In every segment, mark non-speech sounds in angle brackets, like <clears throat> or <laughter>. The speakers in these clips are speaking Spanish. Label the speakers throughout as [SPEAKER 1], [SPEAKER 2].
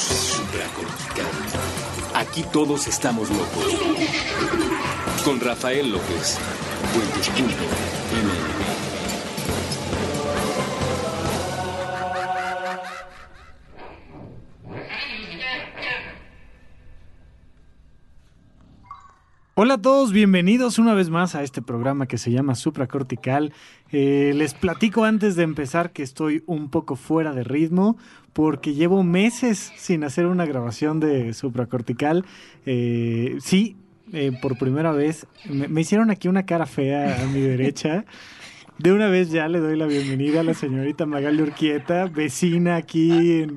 [SPEAKER 1] supracortical. Aquí todos estamos locos. Con Rafael López. Puentes.mb.
[SPEAKER 2] Hola a todos, bienvenidos una vez más a este programa que se llama Supracortical. Eh, les platico antes de empezar que estoy un poco fuera de ritmo porque llevo meses sin hacer una grabación de Supracortical. Eh, sí, eh, por primera vez me, me hicieron aquí una cara fea a mi derecha. De una vez ya le doy la bienvenida a la señorita Magali Urquieta, vecina aquí. En,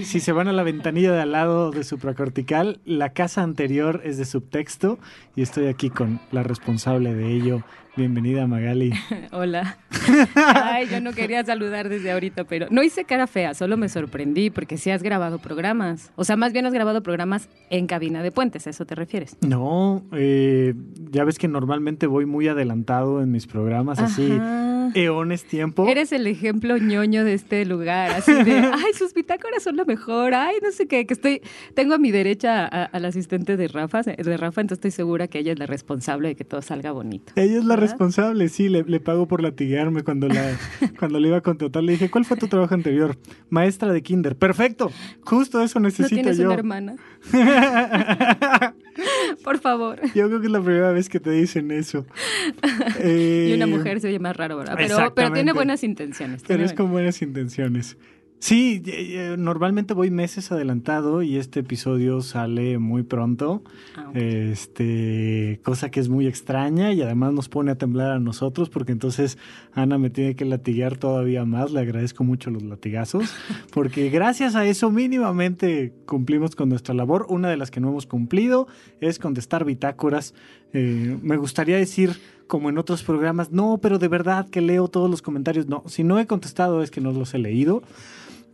[SPEAKER 2] si se van a la ventanilla de al lado de supracortical, la casa anterior es de subtexto y estoy aquí con la responsable de ello. Bienvenida Magali. <laughs>
[SPEAKER 3] Hola. <laughs> Ay, yo no quería saludar desde ahorita, pero no hice cara fea, solo me sorprendí porque sí has grabado programas. O sea, más bien has grabado programas en cabina de puentes, ¿a eso te refieres?
[SPEAKER 2] No, eh, ya ves que normalmente voy muy adelantado en mis programas, así
[SPEAKER 3] Ajá.
[SPEAKER 2] Eones tiempo.
[SPEAKER 3] Eres el ejemplo ñoño de este lugar, así de, <laughs> ay, sus bitácoras son lo mejor, ay, no sé qué, que estoy, tengo a mi derecha al asistente de Rafa, de Rafa, entonces estoy segura que ella es la responsable de que todo salga bonito.
[SPEAKER 2] Ella es la
[SPEAKER 3] ¿verdad?
[SPEAKER 2] responsable, sí, le, le pago por latigarme cuando la, <laughs> cuando le iba a contratar. Le dije, ¿cuál fue tu trabajo anterior? Maestra de kinder. Perfecto, justo eso
[SPEAKER 3] ¿No
[SPEAKER 2] necesito
[SPEAKER 3] tienes
[SPEAKER 2] yo.
[SPEAKER 3] una hermana? <laughs> <laughs> Por favor.
[SPEAKER 2] Yo creo que es la primera vez que te dicen eso. Eh, <laughs>
[SPEAKER 3] Y una mujer se oye más raro, ¿verdad? Pero, pero tiene buenas intenciones.
[SPEAKER 2] Pero
[SPEAKER 3] tiene
[SPEAKER 2] es con buenas intenciones. Sí, normalmente voy meses adelantado y este episodio sale muy pronto.
[SPEAKER 3] Ah.
[SPEAKER 2] Este, cosa que es muy extraña y además nos pone a temblar a nosotros porque entonces Ana me tiene que latigar todavía más. Le agradezco mucho los latigazos <laughs> porque gracias a eso mínimamente cumplimos con nuestra labor. Una de las que no hemos cumplido es contestar bitácoras. Eh, me gustaría decir como en otros programas, no, pero de verdad que leo todos los comentarios. No, si no he contestado es que no los he leído.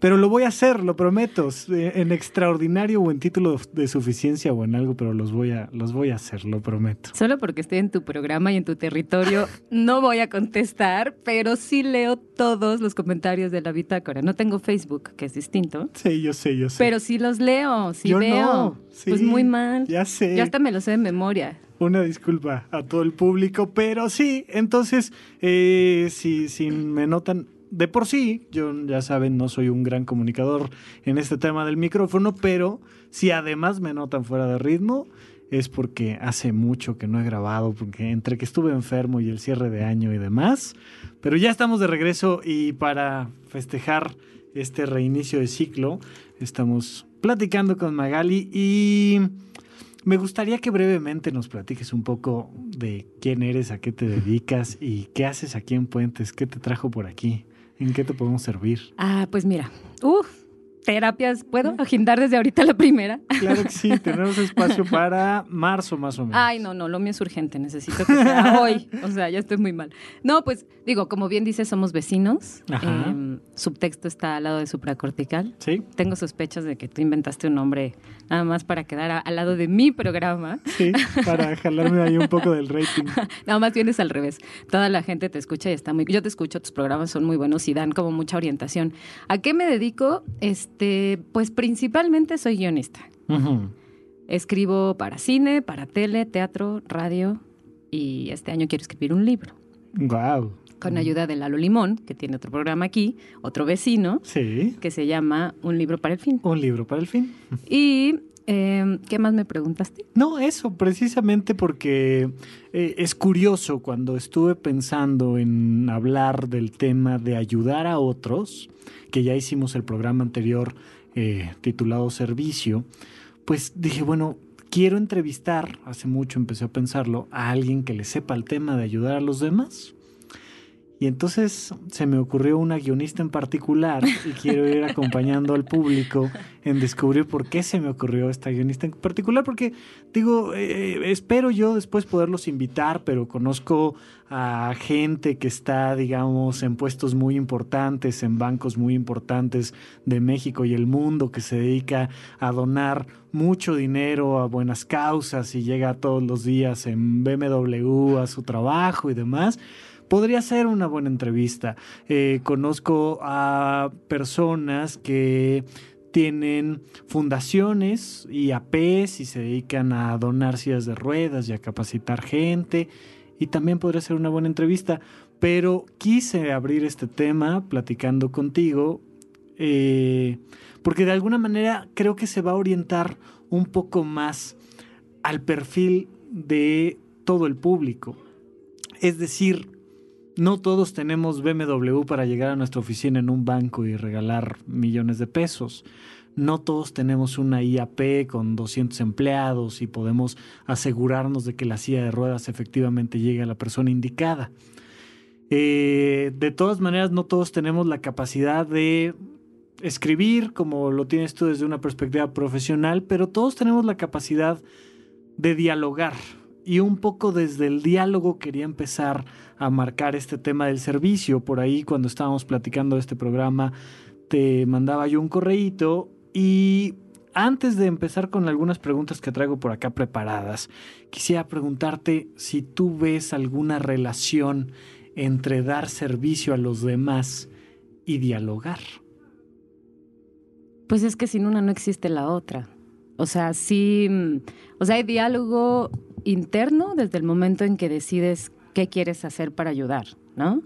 [SPEAKER 2] Pero lo voy a hacer, lo prometo, eh, en extraordinario o en título de suficiencia o en algo, pero los voy a, los voy a hacer, lo prometo.
[SPEAKER 3] Solo porque estoy en tu programa y en tu territorio, no voy a contestar, pero sí leo todos los comentarios de la bitácora. No tengo Facebook, que es distinto,
[SPEAKER 2] Sí, yo sé, yo sé.
[SPEAKER 3] pero sí los leo, sí
[SPEAKER 2] Yo
[SPEAKER 3] veo.
[SPEAKER 2] no, sí,
[SPEAKER 3] pues muy mal.
[SPEAKER 2] Ya sé.
[SPEAKER 3] Ya hasta me lo sé de memoria.
[SPEAKER 2] Una disculpa a todo el público, pero sí, entonces, eh, si, si me notan, de por sí, yo ya saben, no soy un gran comunicador en este tema del micrófono, pero si además me notan fuera de ritmo, es porque hace mucho que no he grabado, porque entre que estuve enfermo y el cierre de año y demás, pero ya estamos de regreso y para festejar este reinicio de ciclo, estamos platicando con Magali y... Me gustaría que brevemente nos platiques un poco de quién eres, a qué te dedicas y qué haces aquí en Puentes, qué te trajo por aquí, en qué te podemos servir.
[SPEAKER 3] Ah, pues mira. Uf, terapias, ¿puedo agendar desde ahorita la primera?
[SPEAKER 2] Claro que sí, <laughs> tenemos espacio para marzo más o menos.
[SPEAKER 3] Ay, no, no, lo mío es urgente, necesito que sea <laughs> hoy. O sea, ya estoy muy mal. No, pues digo, como bien dices, somos vecinos.
[SPEAKER 2] Ajá.
[SPEAKER 3] Em, subtexto está al lado de supracortical.
[SPEAKER 2] Sí,
[SPEAKER 3] Tengo sospechas de que tú inventaste un nombre nada más para quedar a- al lado de mi programa.
[SPEAKER 2] sí, para <laughs> jalarme ahí un poco del rating.
[SPEAKER 3] Nada más vienes al revés. Toda la gente te escucha y está muy... Yo te escucho, tus programas son muy buenos y dan como mucha orientación. ¿A qué me dedico? Este, pues principalmente soy guionista. Escribo para cine, para tele, teatro, radio y este año quiero escribir un libro.
[SPEAKER 2] Guau.
[SPEAKER 3] Con ayuda de Lalo Limón, que tiene otro programa aquí, otro vecino,
[SPEAKER 2] Sí,
[SPEAKER 3] que se llama Un libro para el fin.
[SPEAKER 2] un libro para el fin.
[SPEAKER 3] Y, eh, ¿qué más me preguntaste?
[SPEAKER 2] No, eso, precisamente porque eh, es curioso cuando estuve pensando en hablar del tema de ayudar a otros, que ya hicimos el programa anterior eh, titulado Servicio, pues dije, bueno, quiero entrevistar, hace mucho empecé a pensarlo, a alguien que le sepa el tema de ayudar a los demás. Y entonces se me ocurrió una guionista en particular y quiero ir acompañando al público en descubrir por qué se me ocurrió esta guionista en particular, porque digo, eh, espero yo después poderlos invitar, pero conozco a gente que está, digamos, en puestos muy importantes, en bancos muy importantes de México y el mundo, que se dedica a donar mucho dinero a buenas causas y llega todos los días en BMW a su trabajo y demás podría ser una buena entrevista. Eh, conozco a personas que tienen fundaciones y APs y se dedican a donar sillas de ruedas y a capacitar gente. Y también podría ser una buena entrevista. Pero quise abrir este tema platicando contigo eh, porque de alguna manera creo que se va a orientar un poco más al perfil de todo el público. Es decir, no todos tenemos BMW para llegar a nuestra oficina en un banco y regalar millones de pesos. No todos tenemos una IAP con 200 empleados y podemos asegurarnos de que la silla de ruedas efectivamente llegue a la persona indicada. Eh, de todas maneras, no todos tenemos la capacidad de escribir como lo tienes tú desde una perspectiva profesional, pero todos tenemos la capacidad de dialogar. Y un poco desde el diálogo quería empezar a marcar este tema del servicio. Por ahí cuando estábamos platicando de este programa te mandaba yo un correíto y antes de empezar con algunas preguntas que traigo por acá preparadas, quisiera preguntarte si tú ves alguna relación entre dar servicio a los demás y dialogar.
[SPEAKER 3] Pues es que sin una no existe la otra. O sea, sí, o sea, hay diálogo interno desde el momento en que decides qué quieres hacer para ayudar, ¿no?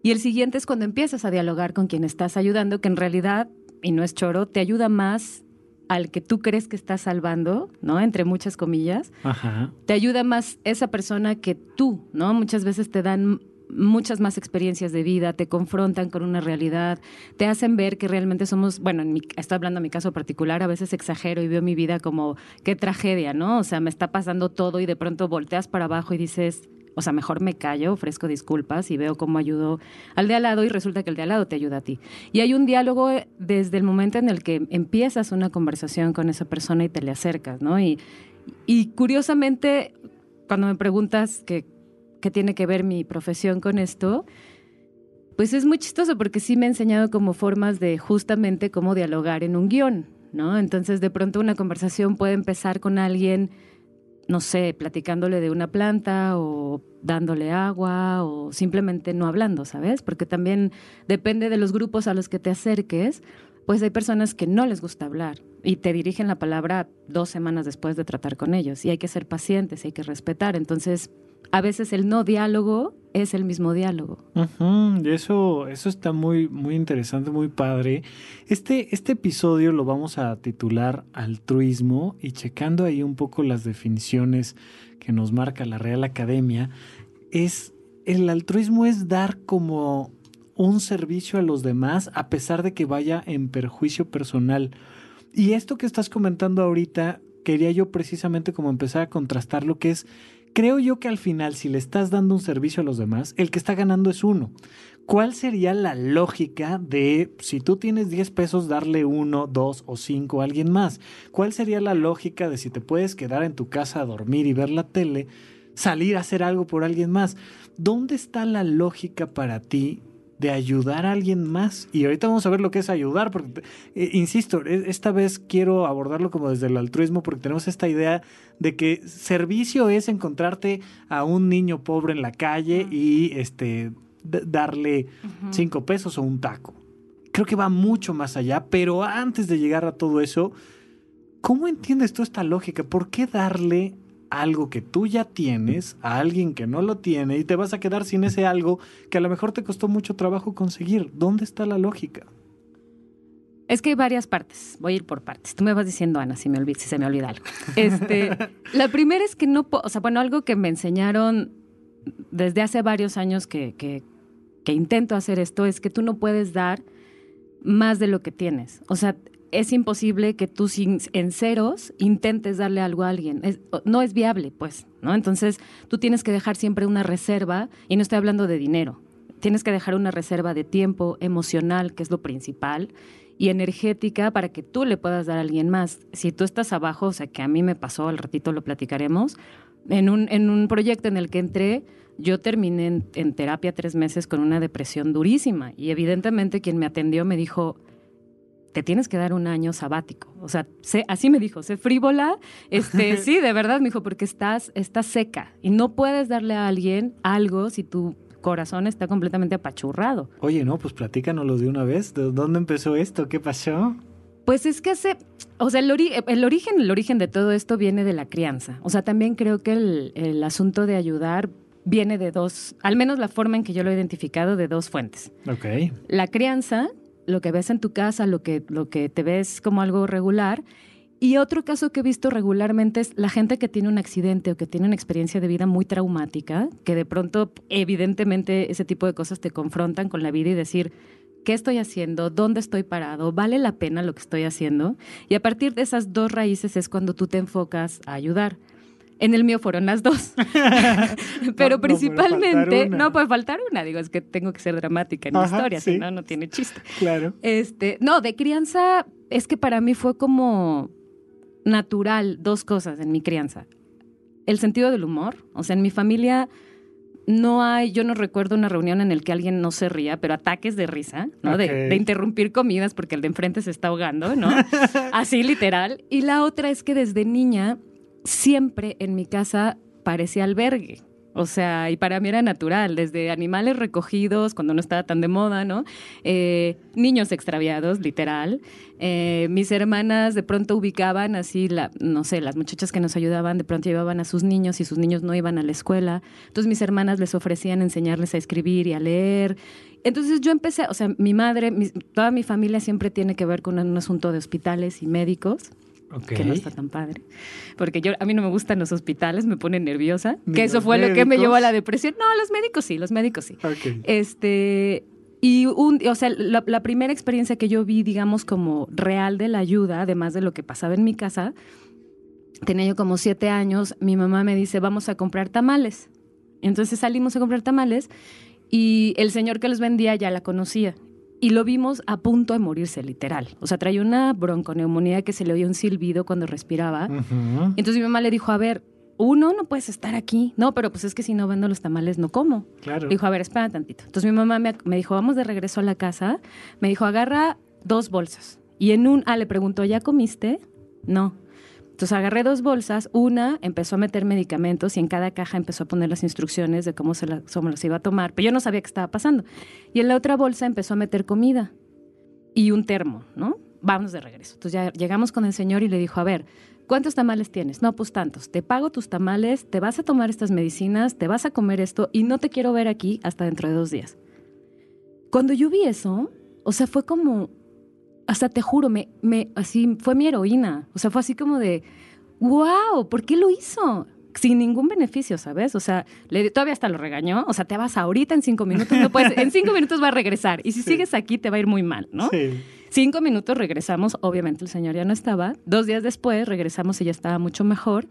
[SPEAKER 3] Y el siguiente es cuando empiezas a dialogar con quien estás ayudando, que en realidad, y no es choro, te ayuda más al que tú crees que estás salvando, ¿no? Entre muchas comillas. Ajá. Te ayuda más esa persona que tú, ¿no? Muchas veces te dan muchas más experiencias de vida, te confrontan con una realidad, te hacen ver que realmente somos, bueno, en mi, estoy hablando de mi caso particular, a veces exagero y veo mi vida como qué tragedia, ¿no? O sea, me está pasando todo y de pronto volteas para abajo y dices, o sea, mejor me callo, ofrezco disculpas y veo cómo ayudo al de al lado y resulta que el de al lado te ayuda a ti. Y hay un diálogo desde el momento en el que empiezas una conversación con esa persona y te le acercas, ¿no? Y, curiosamente, cuando me preguntas qué tiene que ver mi profesión con esto, pues es muy chistoso porque sí me ha enseñado como formas de justamente cómo dialogar en un guion, ¿no? Entonces de pronto una conversación puede empezar con alguien, no sé, platicándole de una planta o dándole agua o simplemente no hablando, ¿sabes? Porque también depende de los grupos a los que te acerques, pues hay personas que no les gusta hablar y te dirigen la palabra dos semanas después de tratar con ellos y hay que ser pacientes, hay que respetar. Entonces, a veces el no diálogo es el mismo diálogo.
[SPEAKER 2] eso, eso está muy, muy interesante, muy padre. Este, este episodio lo vamos a titular altruismo y checando ahí un poco las definiciones que nos marca la Real Academia, es el altruismo es dar como un servicio a los demás a pesar de que vaya en perjuicio personal. Y esto que estás comentando ahorita, quería yo precisamente como empezar a contrastar lo que es creo yo que al final, si le estás dando un servicio a los demás, el que está ganando es uno. ¿Cuál sería la lógica de, si tú tienes 10 pesos, darle uno, dos o cinco a alguien más? ¿Cuál sería la lógica de si te puedes quedar en tu casa a dormir y ver la tele, salir a hacer algo por alguien más? ¿Dónde está la lógica para ti de ayudar a alguien más. Y ahorita vamos a ver lo que es ayudar, porque, eh, insisto, e, esta vez quiero abordarlo como desde el altruismo, porque tenemos esta idea de que servicio es encontrarte a un niño pobre en la calle y este, darle cinco pesos o un taco. Creo que va mucho más allá, pero antes de llegar a todo eso, ¿cómo entiendes tú esta lógica? ¿Por qué darle algo que tú ya tienes a alguien que no lo tiene y te vas a quedar sin ese algo que a lo mejor te costó mucho trabajo conseguir. ¿Dónde está la lógica?
[SPEAKER 3] Es que hay varias partes. Voy a ir por partes. Tú me vas diciendo, Ana, si, me si se me olvida algo. Este, <laughs> la primera es que no, o sea, bueno, algo que me enseñaron desde hace varios años que, que, que intento hacer esto es que tú no puedes dar más de lo que tienes. O sea, es imposible que tú sin, en ceros intentes darle algo a alguien. no es viable, pues, ¿no? Entonces, tú tienes que dejar siempre una reserva, y no estoy hablando de dinero, tienes que dejar una reserva de tiempo emocional, que es lo principal, y energética para que tú le puedas dar a alguien más. Si tú estás abajo, o sea, que a mí me pasó, al ratito lo platicaremos, en un, en un proyecto en el que entré, yo terminé en, en terapia tres meses con una depresión durísima, y evidentemente quien me atendió me dijo, te tienes que dar un año sabático. O sea, así me dijo, sé frívola. Este, <laughs> sí, de verdad, me dijo, porque estás, estás seca y no puedes darle a alguien algo si tu corazón está completamente apachurrado.
[SPEAKER 2] Oye, no, pues platícanoslo de una vez. ¿De dónde empezó esto? ¿Qué pasó?
[SPEAKER 3] Pues es que hace, o sea, el, ori- el origen, el origen de todo esto viene de la crianza. O sea, también creo que el, el asunto de ayudar viene de dos, al menos la forma en que yo lo he identificado, de dos fuentes.
[SPEAKER 2] Ok.
[SPEAKER 3] La crianza, lo que ves en tu casa, lo que, lo que te ves como algo regular. Y otro caso que he visto regularmente es la gente que tiene un accidente o que tiene una experiencia de vida muy traumática, que de pronto, evidentemente, ese tipo de cosas te confrontan con la vida y decir, ¿qué estoy haciendo? ¿Dónde estoy parado? ¿Vale la pena lo que estoy haciendo? Y a partir de esas dos raíces es cuando tú te enfocas a ayudar. En el mío fueron las dos. <laughs> <laughs> Pero
[SPEAKER 2] No, no puede faltar
[SPEAKER 3] principalmente, no puede faltar una, digo, es que tengo que ser dramática en mi
[SPEAKER 2] Ajá,
[SPEAKER 3] historia,
[SPEAKER 2] sí.
[SPEAKER 3] si no, no tiene chiste.
[SPEAKER 2] Claro.
[SPEAKER 3] Este, no, de crianza es que para mí fue como natural dos cosas en mi crianza. El sentido del humor, o sea, en mi familia no hay, yo no recuerdo una reunión en la que alguien no se ría, pero ataques de risa, ¿no? De interrumpir comidas porque el de enfrente se está ahogando, ¿no? <laughs> Así literal. Y la otra es que desde niña siempre en mi casa parecía albergue. O sea, y para mí era natural, desde animales recogidos cuando no estaba tan de moda, ¿no? Eh, niños extraviados, literal. Eh, mis hermanas de pronto ubicaban así, la, no sé, las muchachas que nos ayudaban de pronto llevaban a sus niños y sus niños no iban a la escuela. Entonces mis hermanas les ofrecían enseñarles a escribir y a leer. Entonces yo empecé, o sea, mi madre, mi- toda mi familia siempre tiene que ver con un asunto de hospitales y médicos Que no está tan padre. Porque yo, a mí no me gustan los hospitales, me pone nerviosa. Que eso fue lo que me llevó a la depresión. No, los médicos sí, los médicos sí. Este, y un, o sea, la, la primera experiencia que yo vi, digamos, como real de la ayuda, además de lo que pasaba en mi casa, tenía yo como siete años, mi mamá me dice, vamos a comprar tamales. Entonces salimos a comprar tamales y el señor que los vendía ya la conocía. Y lo vimos a punto de morirse, literal. O sea, traía una bronconeumonía que se le oía un silbido cuando respiraba. Entonces mi mamá le dijo, a ver, uno, no puedes estar aquí. No, pero pues es que si no vendo los tamales, no como.
[SPEAKER 2] Claro.
[SPEAKER 3] Dijo, a ver, espera tantito. Entonces mi mamá me, me dijo, vamos de regreso a la casa. Me dijo, agarra dos bolsas. Y en un, ah, le preguntó, ¿ya comiste? No. Entonces agarré dos bolsas. Una empezó a meter medicamentos y en cada caja empezó a poner las instrucciones de cómo se, los iba a tomar. Pero yo no sabía qué estaba pasando. Y en la otra bolsa empezó a meter comida y un termo, ¿no? Vamos de regreso. Entonces ya llegamos con el señor y le dijo, a ver, ¿cuántos tamales tienes? No, pues tantos. Te pago tus tamales, te vas a tomar estas medicinas, te vas a comer esto y no te quiero ver aquí hasta dentro de dos días. Cuando yo vi eso, o sea, fue como, hasta te juro, me, me, así, fue mi heroína. O sea, fue así como de, wow, ¿por qué lo hizo? Sin ningún beneficio, ¿sabes? O sea, le, todavía hasta lo regañó. O sea, te vas ahorita en cinco minutos, no puedes, en cinco minutos va a regresar. Y si
[SPEAKER 2] Sí.
[SPEAKER 3] sigues aquí, te va a ir muy mal, ¿no?
[SPEAKER 2] Sí.
[SPEAKER 3] Cinco minutos regresamos, obviamente el señor ya no estaba. Dos días después regresamos y ya estaba mucho mejor.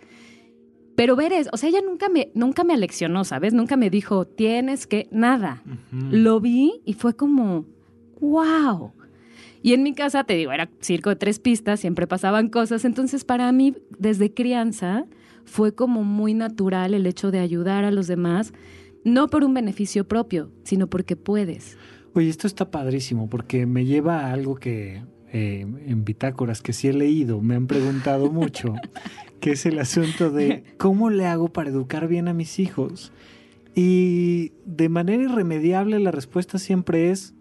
[SPEAKER 3] Pero ver es, o sea, ella nunca me, nunca me aleccionó, ¿sabes? Nunca me dijo, tienes que, nada. Lo vi y fue como, wow. Y en mi casa, te digo, era circo de tres pistas, siempre pasaban cosas. Entonces, para mí, desde crianza, fue como muy natural el hecho de ayudar a los demás, no por un beneficio propio, sino porque puedes.
[SPEAKER 2] Oye, esto está padrísimo porque me lleva a algo que eh, en bitácoras que sí he leído, me han preguntado mucho, <laughs> que es el asunto de cómo le hago para educar bien a mis hijos. Y de manera irremediable la respuesta siempre es,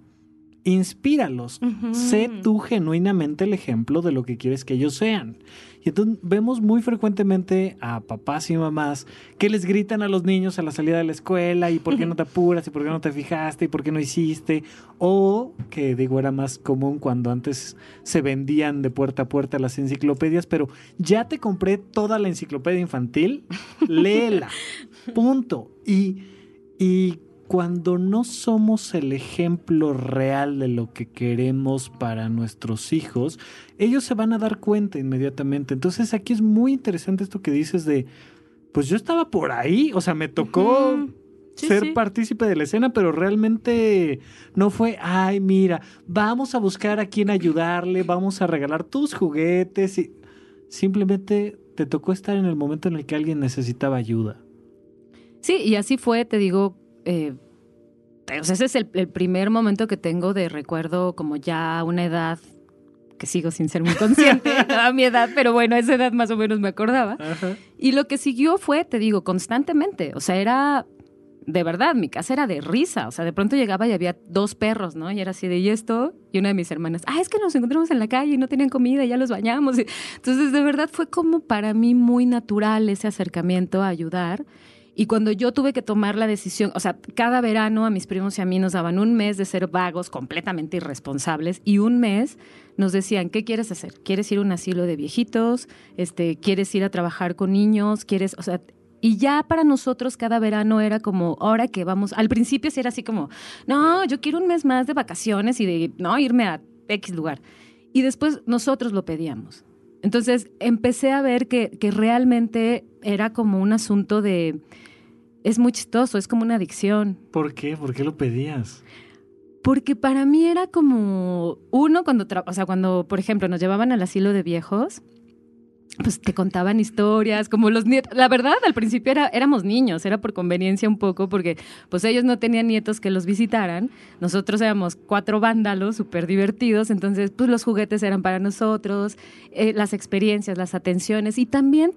[SPEAKER 2] inspíralos. Sé tú genuinamente el ejemplo de lo que quieres que ellos sean. Y entonces vemos muy frecuentemente a papás y mamás que les gritan a los niños a la salida de la escuela y por qué no te apuras y por qué no te fijaste y por qué no hiciste. O que digo era más común cuando antes se vendían de puerta a puerta las enciclopedias, pero ya te compré toda la enciclopedia infantil, léela. <laughs> Punto. Y, y cuando no somos el ejemplo real de lo que queremos para nuestros hijos, ellos se van a dar cuenta inmediatamente. Entonces aquí es muy interesante esto que dices de, pues yo estaba por ahí, o sea, me tocó.
[SPEAKER 3] Sí,
[SPEAKER 2] ser
[SPEAKER 3] sí.
[SPEAKER 2] partícipe de la escena, pero realmente no fue, ay, mira, vamos a buscar a quién ayudarle, vamos a regalar tus juguetes y simplemente te tocó estar en el momento en el que alguien necesitaba ayuda.
[SPEAKER 3] Sí, y así fue, te digo, eh, o sea, ese es el, el primer momento que tengo de recuerdo como ya a una edad que sigo sin ser muy consciente <laughs> a mi edad, pero bueno, a esa edad más o menos me acordaba. Y lo que siguió fue, te digo, constantemente, o sea, era de verdad, mi casa era de risa. O sea, de pronto llegaba y había dos perros, ¿no? Y era así de, ¿y esto? Y una de mis hermanas, ah, es que nos encontramos en la calle y no tenían comida y ya los bañamos. Entonces, de verdad fue como para mí muy natural ese acercamiento a ayudar. Y cuando yo tuve que tomar la decisión, o sea, cada verano a mis primos y a mí nos daban un mes de ser vagos, completamente irresponsables, y un mes nos decían, ¿qué quieres hacer? ¿Quieres ir a un asilo de viejitos? Este, ¿Quieres ir a trabajar con niños? ¿Quieres, o sea, y ya para nosotros cada verano era como, ahora que vamos, al principio sí era así como, no, yo quiero un mes más de vacaciones y de, no, irme a X lugar. Y después nosotros lo pedíamos. Entonces empecé a ver que, que realmente era como un asunto de, es muy chistoso, es como una adicción.
[SPEAKER 2] ¿Por qué? ¿Por qué lo pedías?
[SPEAKER 3] Porque para mí era como uno cuando, o sea, cuando, por ejemplo, nos llevaban al asilo de viejos, pues te contaban historias, como los nietos. La verdad, al principio era, éramos niños, era por conveniencia un poco, porque pues ellos no tenían nietos que los visitaran. Nosotros éramos cuatro vándalos súper divertidos, entonces pues los juguetes eran para nosotros, eh, las experiencias, las atenciones y también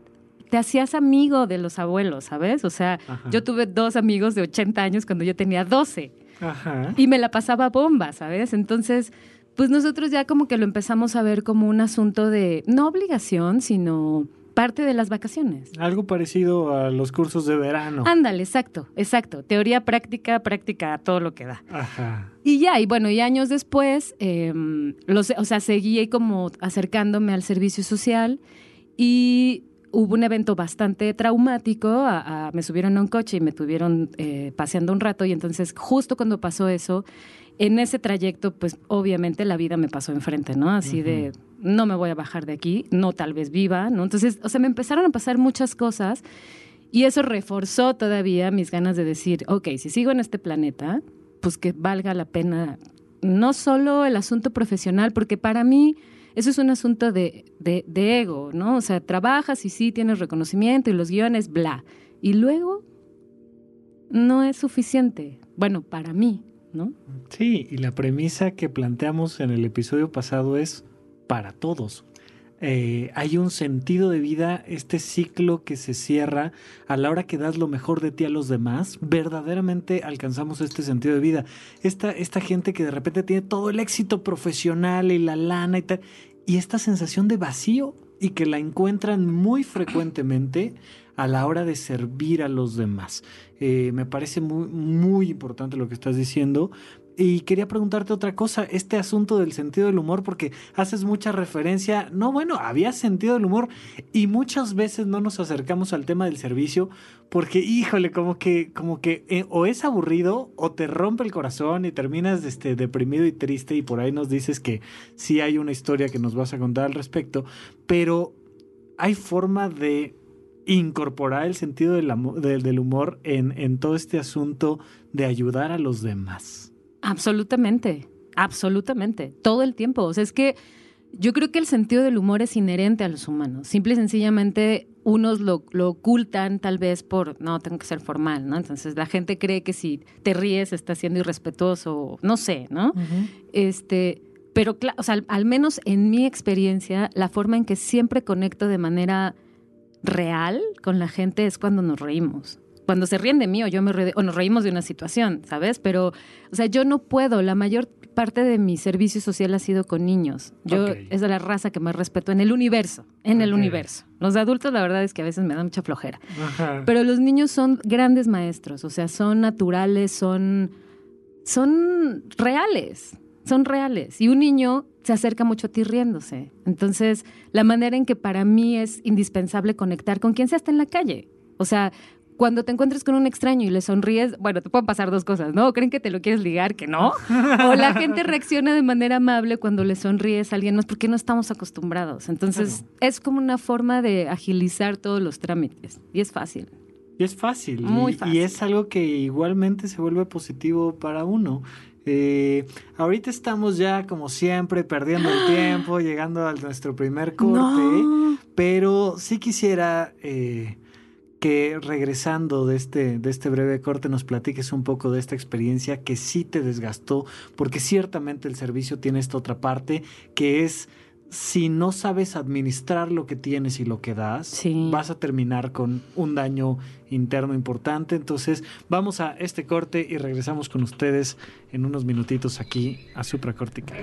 [SPEAKER 3] te hacías amigo de los abuelos, ¿sabes? O sea, yo tuve dos amigos de 80 años cuando yo tenía 12 Ajá. y me la pasaba bomba, ¿sabes? Entonces pues nosotros ya como que lo empezamos a ver como un asunto de, no obligación, sino parte de las vacaciones.
[SPEAKER 2] Algo parecido a los cursos de verano.
[SPEAKER 3] Ándale, exacto, exacto. Teoría práctica, práctica, todo lo que da. Ajá. Y ya, y bueno, y años después, em, los, o sea, seguí como acercándome al servicio social y hubo un evento bastante traumático, me subieron a un coche y me tuvieron eh, paseando un rato y entonces justo cuando pasó eso, en ese trayecto, pues obviamente la vida me pasó enfrente, ¿no? Así de, no me voy a bajar de aquí, no tal vez viva, ¿no? Entonces, o sea, me empezaron a pasar muchas cosas y eso reforzó todavía mis ganas de decir, ok, si sigo en este planeta, pues que valga la pena no solo el asunto profesional, porque para mí eso es un asunto de, de, de ego, ¿no? O sea, trabajas y sí tienes reconocimiento y los guiones, bla. Y luego no es suficiente. Bueno, para mí,
[SPEAKER 2] Sí, y la premisa que planteamos en el episodio pasado es para todos. Eh, hay un sentido de vida, este ciclo que se cierra a la hora que das lo mejor de ti a los demás, verdaderamente alcanzamos este sentido de vida. Esta, esta gente que de repente tiene todo el éxito profesional y la lana y tal, y esta sensación de vacío y que la encuentran muy frecuentemente a la hora de servir a los demás. Eh, me parece muy, muy importante lo que estás diciendo. Y quería preguntarte otra cosa, este asunto del sentido del humor, porque haces mucha referencia, no, bueno, había sentido del humor y muchas veces no nos acercamos al tema del servicio porque, híjole, como que, como que eh, o es aburrido o te rompe el corazón y terminas este, deprimido y triste y por ahí nos dices que sí hay una historia que nos vas a contar al respecto, pero hay forma de incorporar el sentido del, del humor en, en todo este asunto de ayudar a los demás.
[SPEAKER 3] Absolutamente, absolutamente, todo el tiempo. O sea, es que yo creo que el sentido del humor es inherente a los humanos. Simple y sencillamente unos lo, lo, ocultan tal vez por, no, tengo que ser formal, ¿no? Entonces la gente cree que si te ríes estás siendo irrespetuoso, no sé, ¿no? Este, pero, o sea, al menos en mi experiencia, la forma en que siempre conecto de manera real con la gente es cuando nos reímos. Cuando se ríen de mí o yo me o nos reímos de una situación, ¿sabes? Pero, o sea, yo no puedo. La mayor parte de mi servicio social ha sido con niños. Yo es de la raza que más respeto en el universo, en el universo. Los adultos, la verdad es que a veces me dan mucha flojera. Pero los niños son grandes maestros, o sea, son naturales, son, son reales, son reales. Y un niño se acerca mucho a ti riéndose. Entonces, la manera en que para mí es indispensable conectar con quien sea está en la calle. O sea, cuando te encuentres con un extraño y le sonríes, bueno, te pueden pasar dos cosas, ¿no? creen que te lo quieres ligar, que no. O la gente reacciona de manera amable cuando le sonríes a alguien más porque no estamos acostumbrados. Entonces, es como una forma de agilizar todos los trámites. Y es fácil.
[SPEAKER 2] Y es fácil. Muy fácil. y es algo que igualmente se vuelve positivo para uno. Eh, ahorita estamos ya, como siempre, perdiendo el <gasps> tiempo, llegando a nuestro primer corte, pero sí quisiera eh, que regresando de este, de este breve corte nos platiques un poco de esta experiencia que sí te desgastó, porque ciertamente el servicio tiene esta otra parte que es si no sabes administrar lo que tienes y lo que das,
[SPEAKER 3] Sí.
[SPEAKER 2] vas a terminar con un daño interno importante. Entonces, vamos a este corte y regresamos con ustedes en unos minutitos aquí a Supracortical.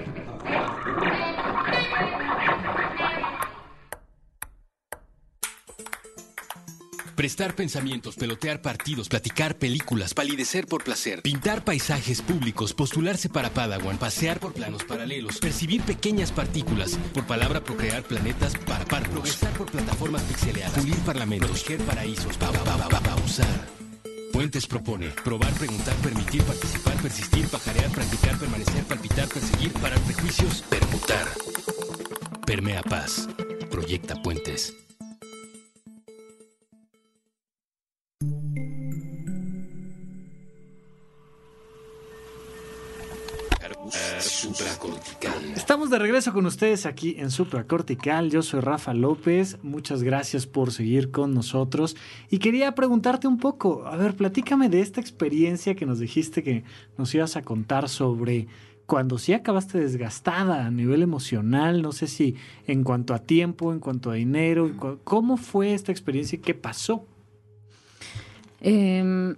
[SPEAKER 1] Prestar pensamientos, pelotear partidos, platicar películas, palidecer por placer, pintar paisajes públicos, postularse para Padawan, pasear por planos paralelos, percibir pequeñas partículas, por palabra procrear planetas para par, progresar por plataformas pixeleadas, pulir parlamentos, proteger paraísos, pa, pa, pa, pa, pausar. Puentes propone probar, preguntar, permitir, participar, persistir, pajarear, practicar, permanecer, palpitar, perseguir, parar prejuicios, permutar. Permea paz. Proyecta puentes. Supracortical.
[SPEAKER 2] Estamos de regreso con ustedes aquí en Supracortical. Yo soy Rafa López. Muchas gracias por seguir con nosotros. Y quería preguntarte un poco, a ver, platícame de esta experiencia que nos dijiste que nos ibas a contar sobre cuando sí acabaste desgastada a nivel emocional, no sé si en cuanto a tiempo, en cuanto a dinero, ¿cómo fue esta experiencia y qué pasó?
[SPEAKER 3] Em,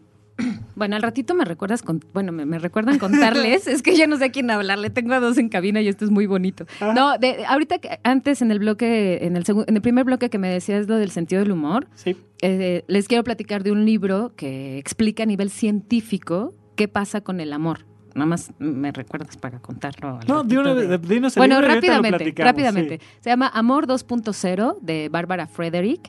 [SPEAKER 3] bueno, al ratito me recuerdas con, bueno, me, me recuerdan contarles, <laughs> es que ya no sé a quién hablarle, tengo a dos en cabina y esto es muy bonito.
[SPEAKER 2] Ah.
[SPEAKER 3] No, de, ahorita que- antes en el bloque, en el segu- en el primer bloque que me decías lo del sentido del humor,
[SPEAKER 2] Sí.
[SPEAKER 3] eh, les quiero platicar de un libro que explica a nivel científico qué pasa con el amor. Nada más me recuerdas para contarlo.
[SPEAKER 2] No,
[SPEAKER 3] ratito de-
[SPEAKER 2] dinos el
[SPEAKER 3] bueno,
[SPEAKER 2] libro
[SPEAKER 3] rápidamente, rápidamente.
[SPEAKER 2] sí.
[SPEAKER 3] Se llama Amor 2.0 de Bárbara Frederick.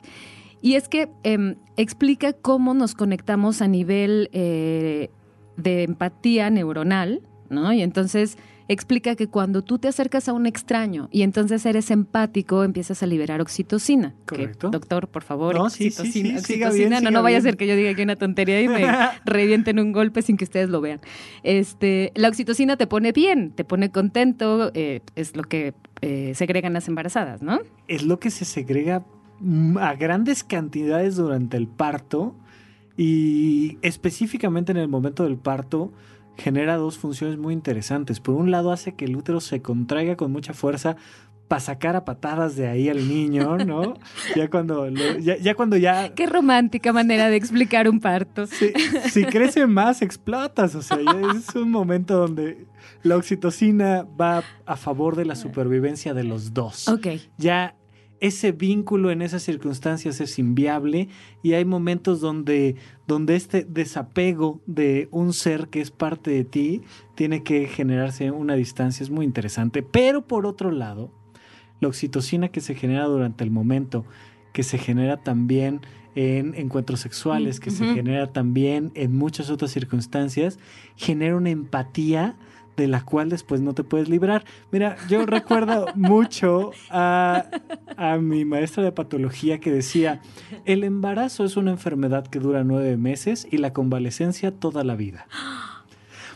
[SPEAKER 3] Y es que em, explica cómo nos conectamos a nivel eh, de empatía neuronal, ¿no? Y entonces explica que cuando tú te acercas a un extraño y entonces eres empático, empiezas a liberar oxitocina. Que,
[SPEAKER 2] Correcto.
[SPEAKER 3] doctor, por favor,
[SPEAKER 2] No, sí, sí,
[SPEAKER 3] oxitocina,
[SPEAKER 2] sí,
[SPEAKER 3] oxitocina.
[SPEAKER 2] bien,
[SPEAKER 3] no, no vaya a ser que yo diga aquí una tontería y me <laughs> revienten un golpe sin que ustedes lo vean. Este, la oxitocina te pone bien, te pone contento, eh, es lo que eh, segregan las embarazadas, ¿no?
[SPEAKER 2] es lo que se segrega a grandes cantidades durante el parto y específicamente en el momento del parto genera dos funciones muy interesantes. Por un lado hace que el útero se contraiga con mucha fuerza para sacar a patadas de ahí al niño, ¿no? <laughs> Ya cuando, lo- ya, ya cuando ya
[SPEAKER 3] Qué romántica manera de explicar un parto.
[SPEAKER 2] si, si crece más, explotas. O sea, ya es un momento donde la oxitocina va a favor de la supervivencia de los dos.
[SPEAKER 3] Ok.
[SPEAKER 2] Ya ese vínculo en esas circunstancias es inviable y hay momentos donde, donde este desapego de un ser que es parte de ti tiene que generarse una distancia. Es muy interesante. Pero por otro lado, la oxitocina que se genera durante el momento, que se genera también en encuentros sexuales, que se genera también en muchas otras circunstancias, genera una empatía de la cual después no te puedes librar. Mira, yo recuerdo mucho a, a mi maestra de patología que decía, el embarazo es una enfermedad que dura nueve meses y la convalecencia toda la vida.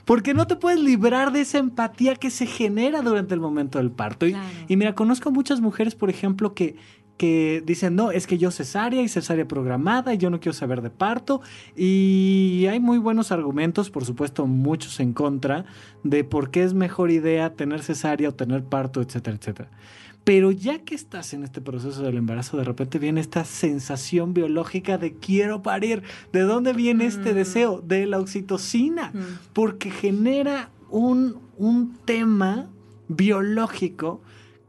[SPEAKER 2] Porque no te puedes librar de esa empatía que se genera durante el momento del parto. Y, y mira, conozco muchas mujeres, por ejemplo, que, que dicen, no, es que yo cesárea y cesárea programada y yo no quiero saber de parto. Y hay muy buenos argumentos, por supuesto, muchos en contra, de por qué es mejor idea tener cesárea o tener parto, etcétera, etcétera. Pero ya que estás en este proceso del embarazo, de repente viene esta sensación biológica de quiero parir. ¿De dónde viene este
[SPEAKER 3] Mm.
[SPEAKER 2] deseo? De la oxitocina
[SPEAKER 3] Mm.
[SPEAKER 2] porque genera un, un tema biológico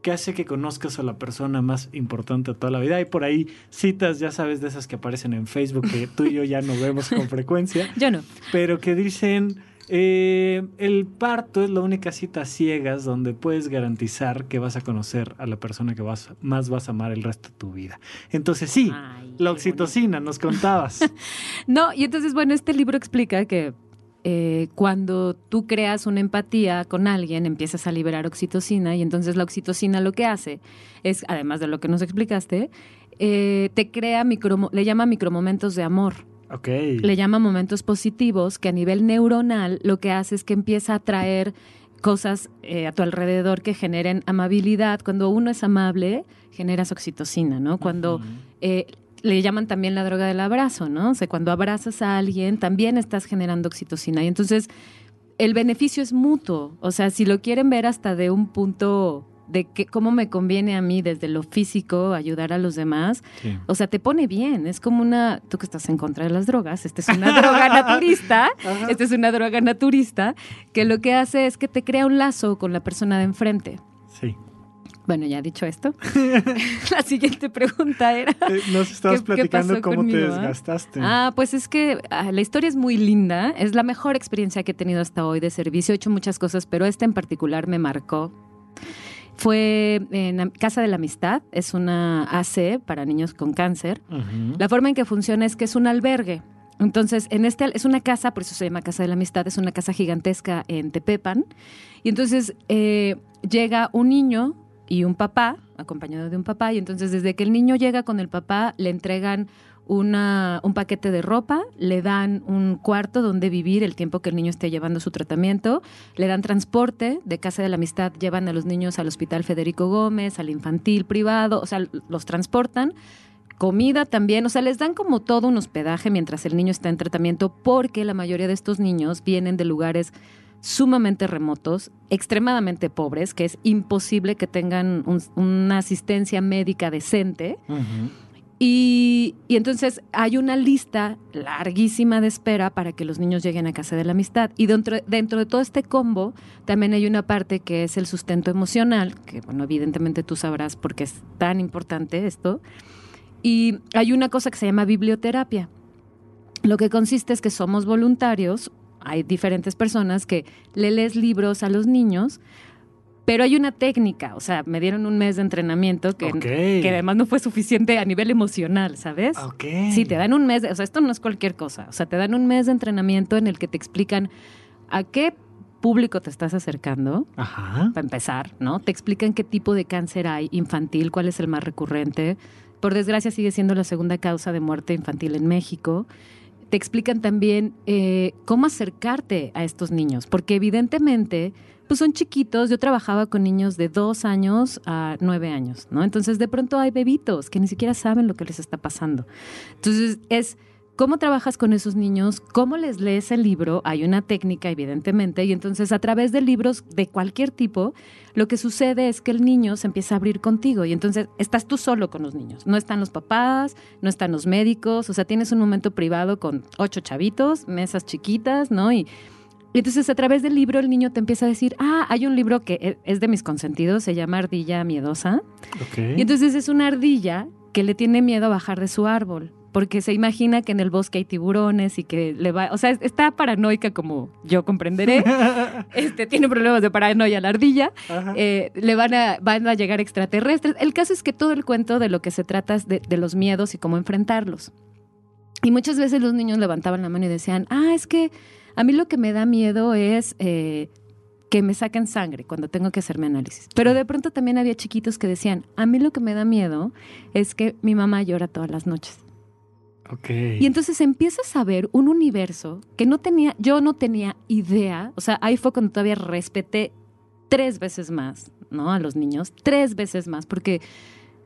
[SPEAKER 2] que hace que conozcas a la persona más importante de toda la vida. Hay por ahí citas, ya sabes, de esas que aparecen en Facebook que tú y yo ya no vemos con frecuencia, <laughs>
[SPEAKER 3] Yo no.
[SPEAKER 2] pero que dicen, eh, el parto es la única cita ciegas donde puedes garantizar que vas a conocer a la persona que vas, más vas a amar el resto de tu vida. Entonces sí,
[SPEAKER 3] Ay,
[SPEAKER 2] la oxitocina, nos contabas. <laughs>
[SPEAKER 3] No, y entonces, bueno, este libro explica que eh, cuando tú creas una empatía con alguien, empiezas a liberar oxitocina y entonces la oxitocina lo que hace es, además de lo que nos explicaste, eh, te crea micro, le llama micromomentos de amor.
[SPEAKER 2] ok.
[SPEAKER 3] Le llama momentos positivos que a nivel neuronal lo que hace es que empieza a traer cosas eh, a tu alrededor que generen amabilidad. Cuando uno es amable, generas oxitocina, ¿no? Cuando eh, le llaman también la droga del abrazo, ¿no? O sea, cuando abrazas a alguien, también estás generando oxitocina. Y entonces, el beneficio es mutuo. O sea, si lo quieren ver hasta de un punto de que cómo me conviene a mí desde lo físico ayudar a los demás,
[SPEAKER 2] Sí.
[SPEAKER 3] o sea, te pone bien. Es como una, tú que estás en contra de las drogas, esta es una <laughs> droga naturista, esta es una droga naturista, que lo que hace es que te crea un lazo con la persona de enfrente.
[SPEAKER 2] Sí.
[SPEAKER 3] Bueno, ya dicho esto, <laughs> la siguiente pregunta era...
[SPEAKER 2] Eh, Nos estabas
[SPEAKER 3] ¿Qué- qué
[SPEAKER 2] platicando
[SPEAKER 3] pasó
[SPEAKER 2] cómo
[SPEAKER 3] conmigo,
[SPEAKER 2] te
[SPEAKER 3] ah?
[SPEAKER 2] desgastaste.
[SPEAKER 3] Ah, pues es que ah, la historia es muy linda. Es la mejor experiencia que he tenido hasta hoy de servicio. He hecho muchas cosas, pero esta en particular me marcó. Fue en Casa de la Amistad. Es una AC para niños con cáncer. La forma en que funciona es que es un albergue. Entonces, en este es una casa, por eso se llama Casa de la Amistad, es una casa gigantesca en Tepepan. Y entonces eh, llega un niño y un papá, acompañado de un papá, y entonces desde que el niño llega con el papá, le entregan una, un paquete de ropa, le dan un cuarto donde vivir el tiempo que el niño esté llevando su tratamiento, le dan transporte de Casa de la Amistad, llevan a los niños al Hospital Federico Gómez, al infantil privado, o sea, los transportan comida también, o sea, les dan como todo un hospedaje mientras el niño está en tratamiento porque la mayoría de estos niños vienen de lugares sumamente remotos, extremadamente pobres, que es imposible que tengan un- una asistencia médica decente. Y, y entonces hay una lista larguísima de espera para que los niños lleguen a casa de la amistad. Y dentro, dentro de todo este combo también hay una parte que es el sustento emocional, que bueno, evidentemente tú sabrás porque es tan importante esto. Y hay una cosa que se llama biblioterapia. Lo que consiste es que somos voluntarios, hay diferentes personas que le lees libros a los niños, pero hay una técnica, o sea, me dieron un mes de entrenamiento que, además no fue suficiente a nivel emocional, ¿sabes? Sí, te dan un mes, de- o sea, esto no es cualquier cosa, o sea, te dan un mes de entrenamiento en el que te explican a qué público te estás acercando,
[SPEAKER 2] Ajá.
[SPEAKER 3] para empezar, ¿no? Te explican qué tipo de cáncer hay infantil, cuál es el más recurrente. Por desgracia sigue siendo la segunda causa de muerte infantil en México. Te explican también eh, cómo acercarte a estos niños, porque evidentemente pues son chiquitos. Yo trabajaba con niños de dos años a nueve años, ¿no? Entonces de pronto hay bebitos que ni siquiera saben lo que les está pasando. Entonces es cómo trabajas con esos niños, cómo les lees el libro, hay una técnica evidentemente, y entonces a través de libros de cualquier tipo, lo que sucede es que el niño se empieza a abrir contigo y entonces estás tú solo con los niños, no están los papás, no están los médicos, o sea, tienes un momento privado con ocho chavitos, mesas chiquitas, ¿no? Y, y entonces a través del libro el niño te empieza a decir, ah, hay un libro que e- es de mis consentidos, se llama Ardilla Miedosa,
[SPEAKER 2] Ok.
[SPEAKER 3] y entonces es una ardilla que le tiene miedo a bajar de su árbol, porque se imagina que en el bosque hay tiburones y que le va, o sea, está paranoica como yo comprenderé. <laughs> Este tiene problemas de paranoia la ardilla. Eh, le van a, van a llegar extraterrestres. El caso es que todo el cuento de lo que se trata es de, de los miedos y cómo enfrentarlos. Y muchas veces los niños levantaban la mano y decían, ah, es que a mí lo que me da miedo es eh, que me saquen sangre cuando tengo que hacerme análisis. Pero de pronto también había chiquitos que decían, a mí lo que me da miedo es que mi mamá llora todas las noches. Y entonces empiezas a ver un universo que no tenía, yo no tenía idea, o sea, ahí fue cuando todavía respeté tres veces más, ¿no? A los niños, tres veces más, porque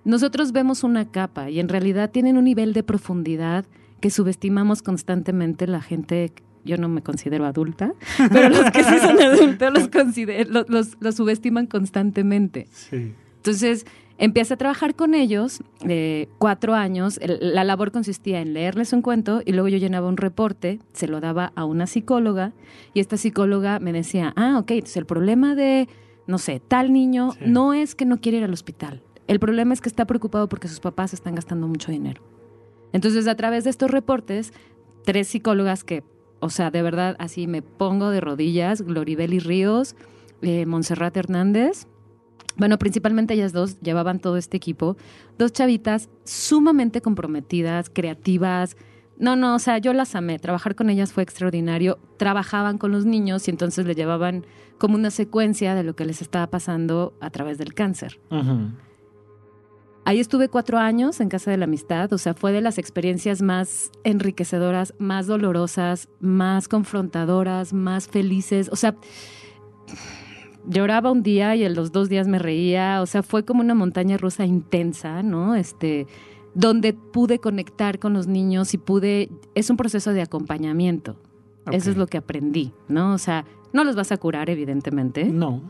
[SPEAKER 3] nosotros vemos una capa y en realidad tienen un nivel de profundidad que subestimamos constantemente la gente. Yo no me considero adulta, <laughs> pero los que sí son <laughs> adultos los, los, los- los subestiman constantemente.
[SPEAKER 2] Sí.
[SPEAKER 3] Entonces, empecé a trabajar con ellos eh, cuatro años. El- la labor consistía en leerles un cuento y luego yo llenaba un reporte, se lo daba a una psicóloga y esta psicóloga me decía, ah, ok, entonces el problema de, no sé, tal niño
[SPEAKER 2] Sí.
[SPEAKER 3] no es que no quiere ir al hospital. El problema es que está preocupado porque sus papás están gastando mucho dinero. Entonces, a través de estos reportes, tres psicólogas que, o sea, de verdad, así me pongo de rodillas, Gloribeli Ríos, eh, Montserrat Hernández, bueno, principalmente ellas dos llevaban todo este equipo, dos chavitas sumamente comprometidas, creativas. No, no, o sea, yo las amé. Trabajar con ellas fue extraordinario. Trabajaban con los niños y entonces le llevaban como una secuencia de lo que les estaba pasando a través del cáncer. Ahí estuve cuatro años en Casa de la Amistad, o sea, fue de las experiencias más enriquecedoras, más dolorosas, más confrontadoras, más felices. O sea, lloraba un día y en los dos días me reía, o sea, fue como una montaña rusa intensa, ¿no? Este, donde pude conectar con los niños y pude, es un proceso de acompañamiento. Eso es lo que aprendí, ¿no? O sea, no los vas a curar, evidentemente,
[SPEAKER 2] No.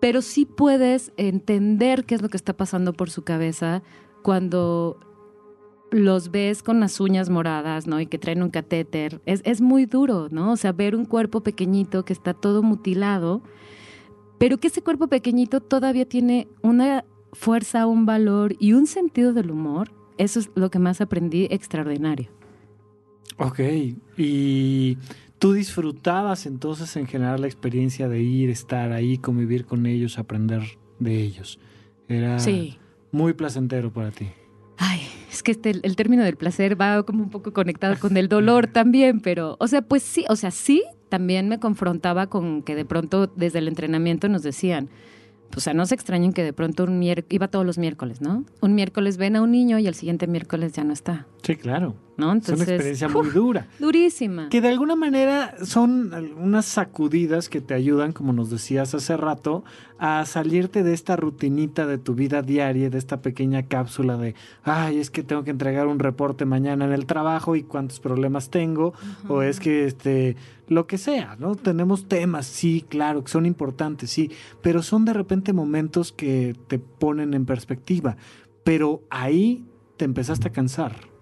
[SPEAKER 3] pero sí puedes entender qué es lo que está pasando por su cabeza cuando los ves con las uñas moradas, ¿no? Y que traen un catéter. Es, es muy duro, ¿no? O sea, ver un cuerpo pequeñito que está todo mutilado, pero que ese cuerpo pequeñito todavía tiene una fuerza, un valor y un sentido del humor. Eso es lo que más aprendí extraordinario.
[SPEAKER 2] Ok, y tú disfrutabas entonces en general la experiencia de ir, estar ahí, convivir con ellos, aprender de ellos. Era
[SPEAKER 3] Sí.
[SPEAKER 2] muy placentero para ti.
[SPEAKER 3] Ay, es que este, el término del placer va como un poco conectado con el dolor también, pero, o sea, pues sí, o sea, sí, también me confrontaba con que de pronto desde el entrenamiento nos decían, o sea, no se extrañen que de pronto un miércoles, iba todos los miércoles, ¿no? Un miércoles ven a un niño y el siguiente miércoles ya no está,
[SPEAKER 2] Sí, claro.
[SPEAKER 3] ¿No?
[SPEAKER 2] es una experiencia muy dura.
[SPEAKER 3] durísima.
[SPEAKER 2] Que de alguna manera son unas sacudidas que te ayudan, como nos decías hace rato, a salirte de esta rutinita de tu vida diaria, de esta pequeña cápsula de, ay, es que tengo que entregar un reporte mañana en el trabajo y cuántos problemas tengo, o es que este, lo que sea, ¿no? Tenemos temas, sí, claro, que son importantes, sí, pero son de repente momentos que te ponen en perspectiva, pero ahí te empezaste a cansar.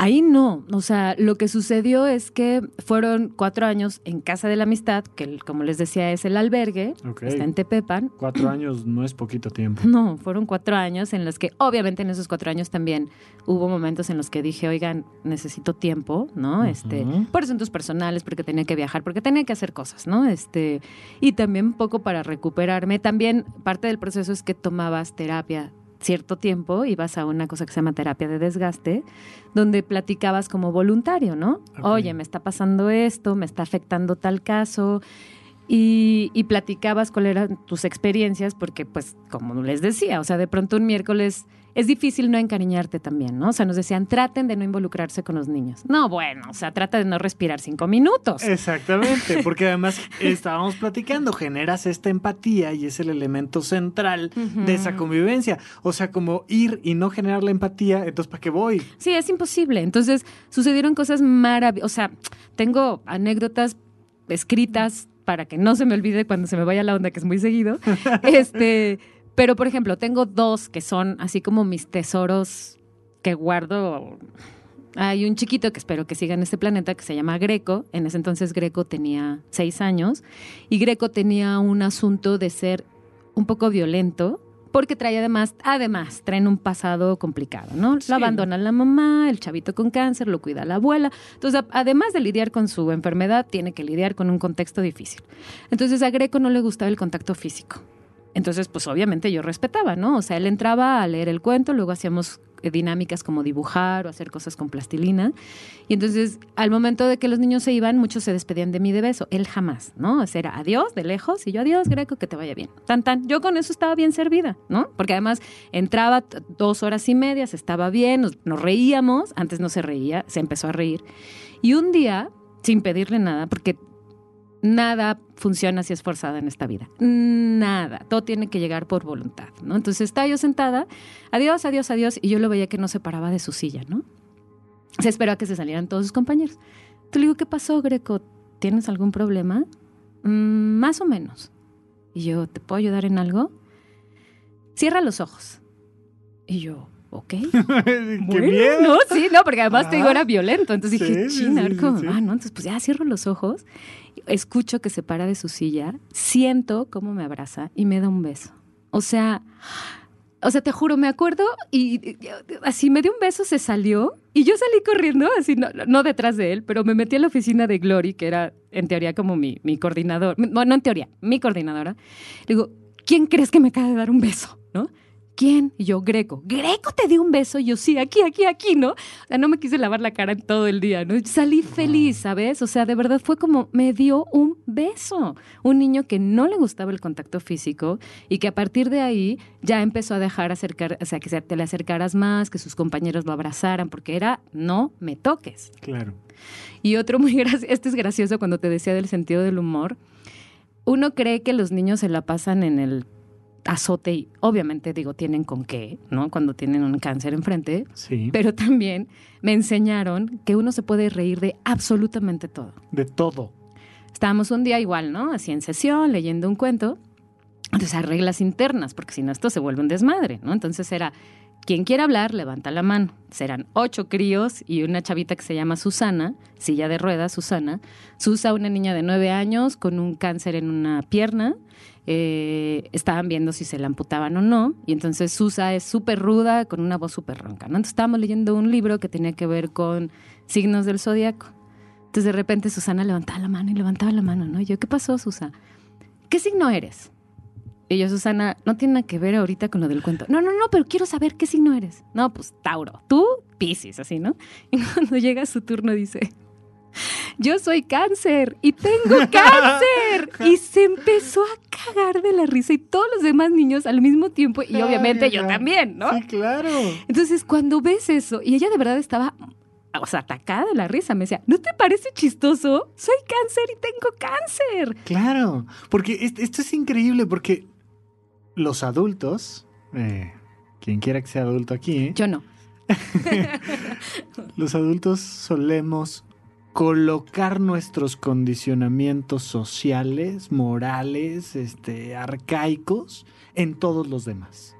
[SPEAKER 3] Ahí no, o sea, lo que sucedió es que fueron cuatro años en Casa de la Amistad, que como les decía es el albergue, está en Tepepan.
[SPEAKER 2] Cuatro años no es poquito tiempo.
[SPEAKER 3] No, fueron cuatro años en los que, obviamente en esos cuatro años también hubo momentos en los que dije, oigan, necesito tiempo, ¿no? Este, por asuntos personales, porque tenía que viajar, porque tenía que hacer cosas, ¿no? Este, y también un poco para recuperarme. También parte del proceso es que tomabas terapia cierto tiempo, ibas a una cosa que se llama terapia de desgaste, donde platicabas como voluntario, ¿no? Oye, me está pasando esto, me está afectando tal caso, y, y platicabas cuáles eran tus experiencias, porque pues como les decía, o sea, de pronto un miércoles es difícil no encariñarte también, ¿no? O sea, nos decían, traten de no involucrarse con los niños. No, bueno, o sea, trata de no respirar cinco minutos.
[SPEAKER 2] Exactamente, <laughs> porque además estábamos platicando, generas esta empatía y es el elemento central de esa convivencia. O sea, como ir y no generar la empatía, entonces ¿para qué voy?
[SPEAKER 3] Sí, es imposible. Entonces, sucedieron cosas maravillosas. O sea, tengo anécdotas escritas para que no se me olvide cuando se me vaya la onda, que es muy seguido. <laughs> este, pero, por ejemplo, tengo dos que son así como mis tesoros que guardo. Hay un chiquito que espero que siga en este planeta que se llama Greco. En ese entonces Greco tenía seis años y Greco tenía un asunto de ser un poco violento porque trae además, además, traen un pasado complicado, ¿no?
[SPEAKER 2] Sí.
[SPEAKER 3] Lo abandona la mamá, el chavito con cáncer, lo cuida la abuela. Entonces, además de lidiar con su enfermedad, tiene que lidiar con un contexto difícil. Entonces, a Greco no le gustaba el contacto físico. Entonces, pues obviamente yo respetaba, ¿no? O sea, él entraba a leer el cuento, luego hacíamos eh, dinámicas como dibujar o hacer cosas con plastilina. Y entonces, al momento de que los niños se iban, muchos se despedían de mí de beso. Él jamás, ¿no? O sea, era adiós de lejos y yo adiós, Greco, que te vaya bien. Tan, tan. Yo con eso estaba bien servida, ¿no? Porque además entraba dos horas y media, estaba bien, nos, nos reíamos. Antes no se reía, se empezó a reír. Y un día, sin pedirle nada, porque nada funciona si es forzada en esta vida. Nada. Todo tiene que llegar por voluntad, ¿no? Entonces estaba yo sentada, adiós, adiós, adiós, y yo lo veía que no se paraba de su silla, ¿no? Se esperó a que se salieran todos sus compañeros. Te le digo, ¿qué pasó, Greco? ¿Tienes algún problema? "Mm, más o menos. Y yo, ¿te puedo ayudar en algo? Cierra los ojos. Y yo, ok. <laughs>
[SPEAKER 2] ¡Qué
[SPEAKER 3] Bueno,
[SPEAKER 2] miedo!
[SPEAKER 3] No, sí, no, porque además te digo,
[SPEAKER 2] Ajá.
[SPEAKER 3] era violento. Entonces dije,
[SPEAKER 2] Sí,
[SPEAKER 3] china,
[SPEAKER 2] sí, sí,
[SPEAKER 3] va, ¿no? Entonces, pues ya cierro los ojos, escucho que se para de su silla, siento cómo me abraza y me da un beso. O sea, o sea, te juro, me acuerdo y, así me dio un beso, se salió y yo salí corriendo, así, no, no detrás de él, pero me metí a la oficina de Glory, que era en teoría como mi, mi coordinador, bueno, no en teoría, mi coordinadora. Digo, ¿quién crees que me acaba de dar un beso? ¿No? ¿Quién? Y yo, Greco. ¿Greco te dio un beso? Y yo, sí, aquí, aquí, aquí, ¿no? O sea, no me quise lavar la cara en todo el día, ¿no? Salí feliz, ¿sabes? O sea, de verdad fue como, me dio un beso. Un niño que no le gustaba el contacto físico y que a partir de ahí ya empezó a dejar acercar, o sea, que te le acercaras más, que sus compañeros lo abrazaran, porque era, no me toques.
[SPEAKER 2] Claro.
[SPEAKER 3] Y otro muy gracioso, este es gracioso cuando te decía del sentido del humor. Uno cree que los niños se la pasan en el azote y obviamente digo, tienen con qué, ¿no? Cuando tienen un cáncer enfrente,
[SPEAKER 2] Sí.
[SPEAKER 3] pero también me enseñaron que uno se puede reír de absolutamente todo.
[SPEAKER 2] De todo.
[SPEAKER 3] Estábamos un día igual, ¿no? Así en sesión, leyendo un cuento. Entonces hay reglas internas, porque si no esto se vuelve un desmadre, ¿no? Entonces era, quien quiera hablar, levanta la mano. Serán ocho críos y una chavita que se llama Susana, silla de ruedas, Susana. Susa, una niña de nueve años con un cáncer en una pierna. Eh, estaban viendo si se la amputaban o no. Y entonces Susa es súper ruda, con una voz súper ronca, ¿no? Entonces estábamos leyendo un libro que tenía que ver con signos del zodiaco. Entonces de repente Susana levantaba la mano y levantaba la mano, ¿no? Y yo, ¿qué pasó, Susa? ¿Qué signo eres? Y yo, Susana, no tiene nada que ver ahorita con lo del cuento. No, no, no, pero quiero saber qué signo eres. No, pues Tauro. Tú, Pisces, así, ¿no? <laughs> Y cuando llega su turno dice, yo soy cáncer y tengo <laughs> cáncer. y se empezó a cagar de la risa y todos los demás niños al mismo tiempo y obviamente yo también, ¿no?
[SPEAKER 2] Sí, claro.
[SPEAKER 3] Entonces, cuando ves eso, y ella de verdad estaba, o sea, atacada de la risa, me decía, ¿no te parece chistoso? Soy cáncer y tengo cáncer.
[SPEAKER 2] Claro, porque est- esto es increíble porque los adultos, eh, quien quiera que sea adulto aquí, ¿eh?
[SPEAKER 3] Yo no. <laughs> <laughs>
[SPEAKER 2] los adultos solemos colocar nuestros condicionamientos sociales, morales, este, arcaicos en todos los demás.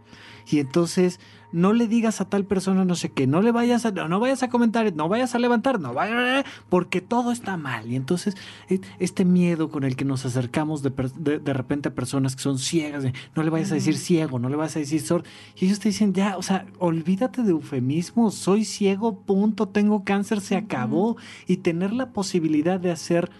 [SPEAKER 2] Y entonces no le digas a tal persona no sé qué, no le vayas a, no vayas a comentar, no vayas a levantar, no vayas, porque todo está mal. Y entonces e- este miedo con el que nos acercamos de, de, de repente a personas que son ciegas, de, no le vayas a decir ciego, no le vayas a decir sordo. Y ellos te dicen, ya, o sea, olvídate de eufemismos, soy ciego, punto, tengo cáncer, se acabó. Y tener la posibilidad de hacer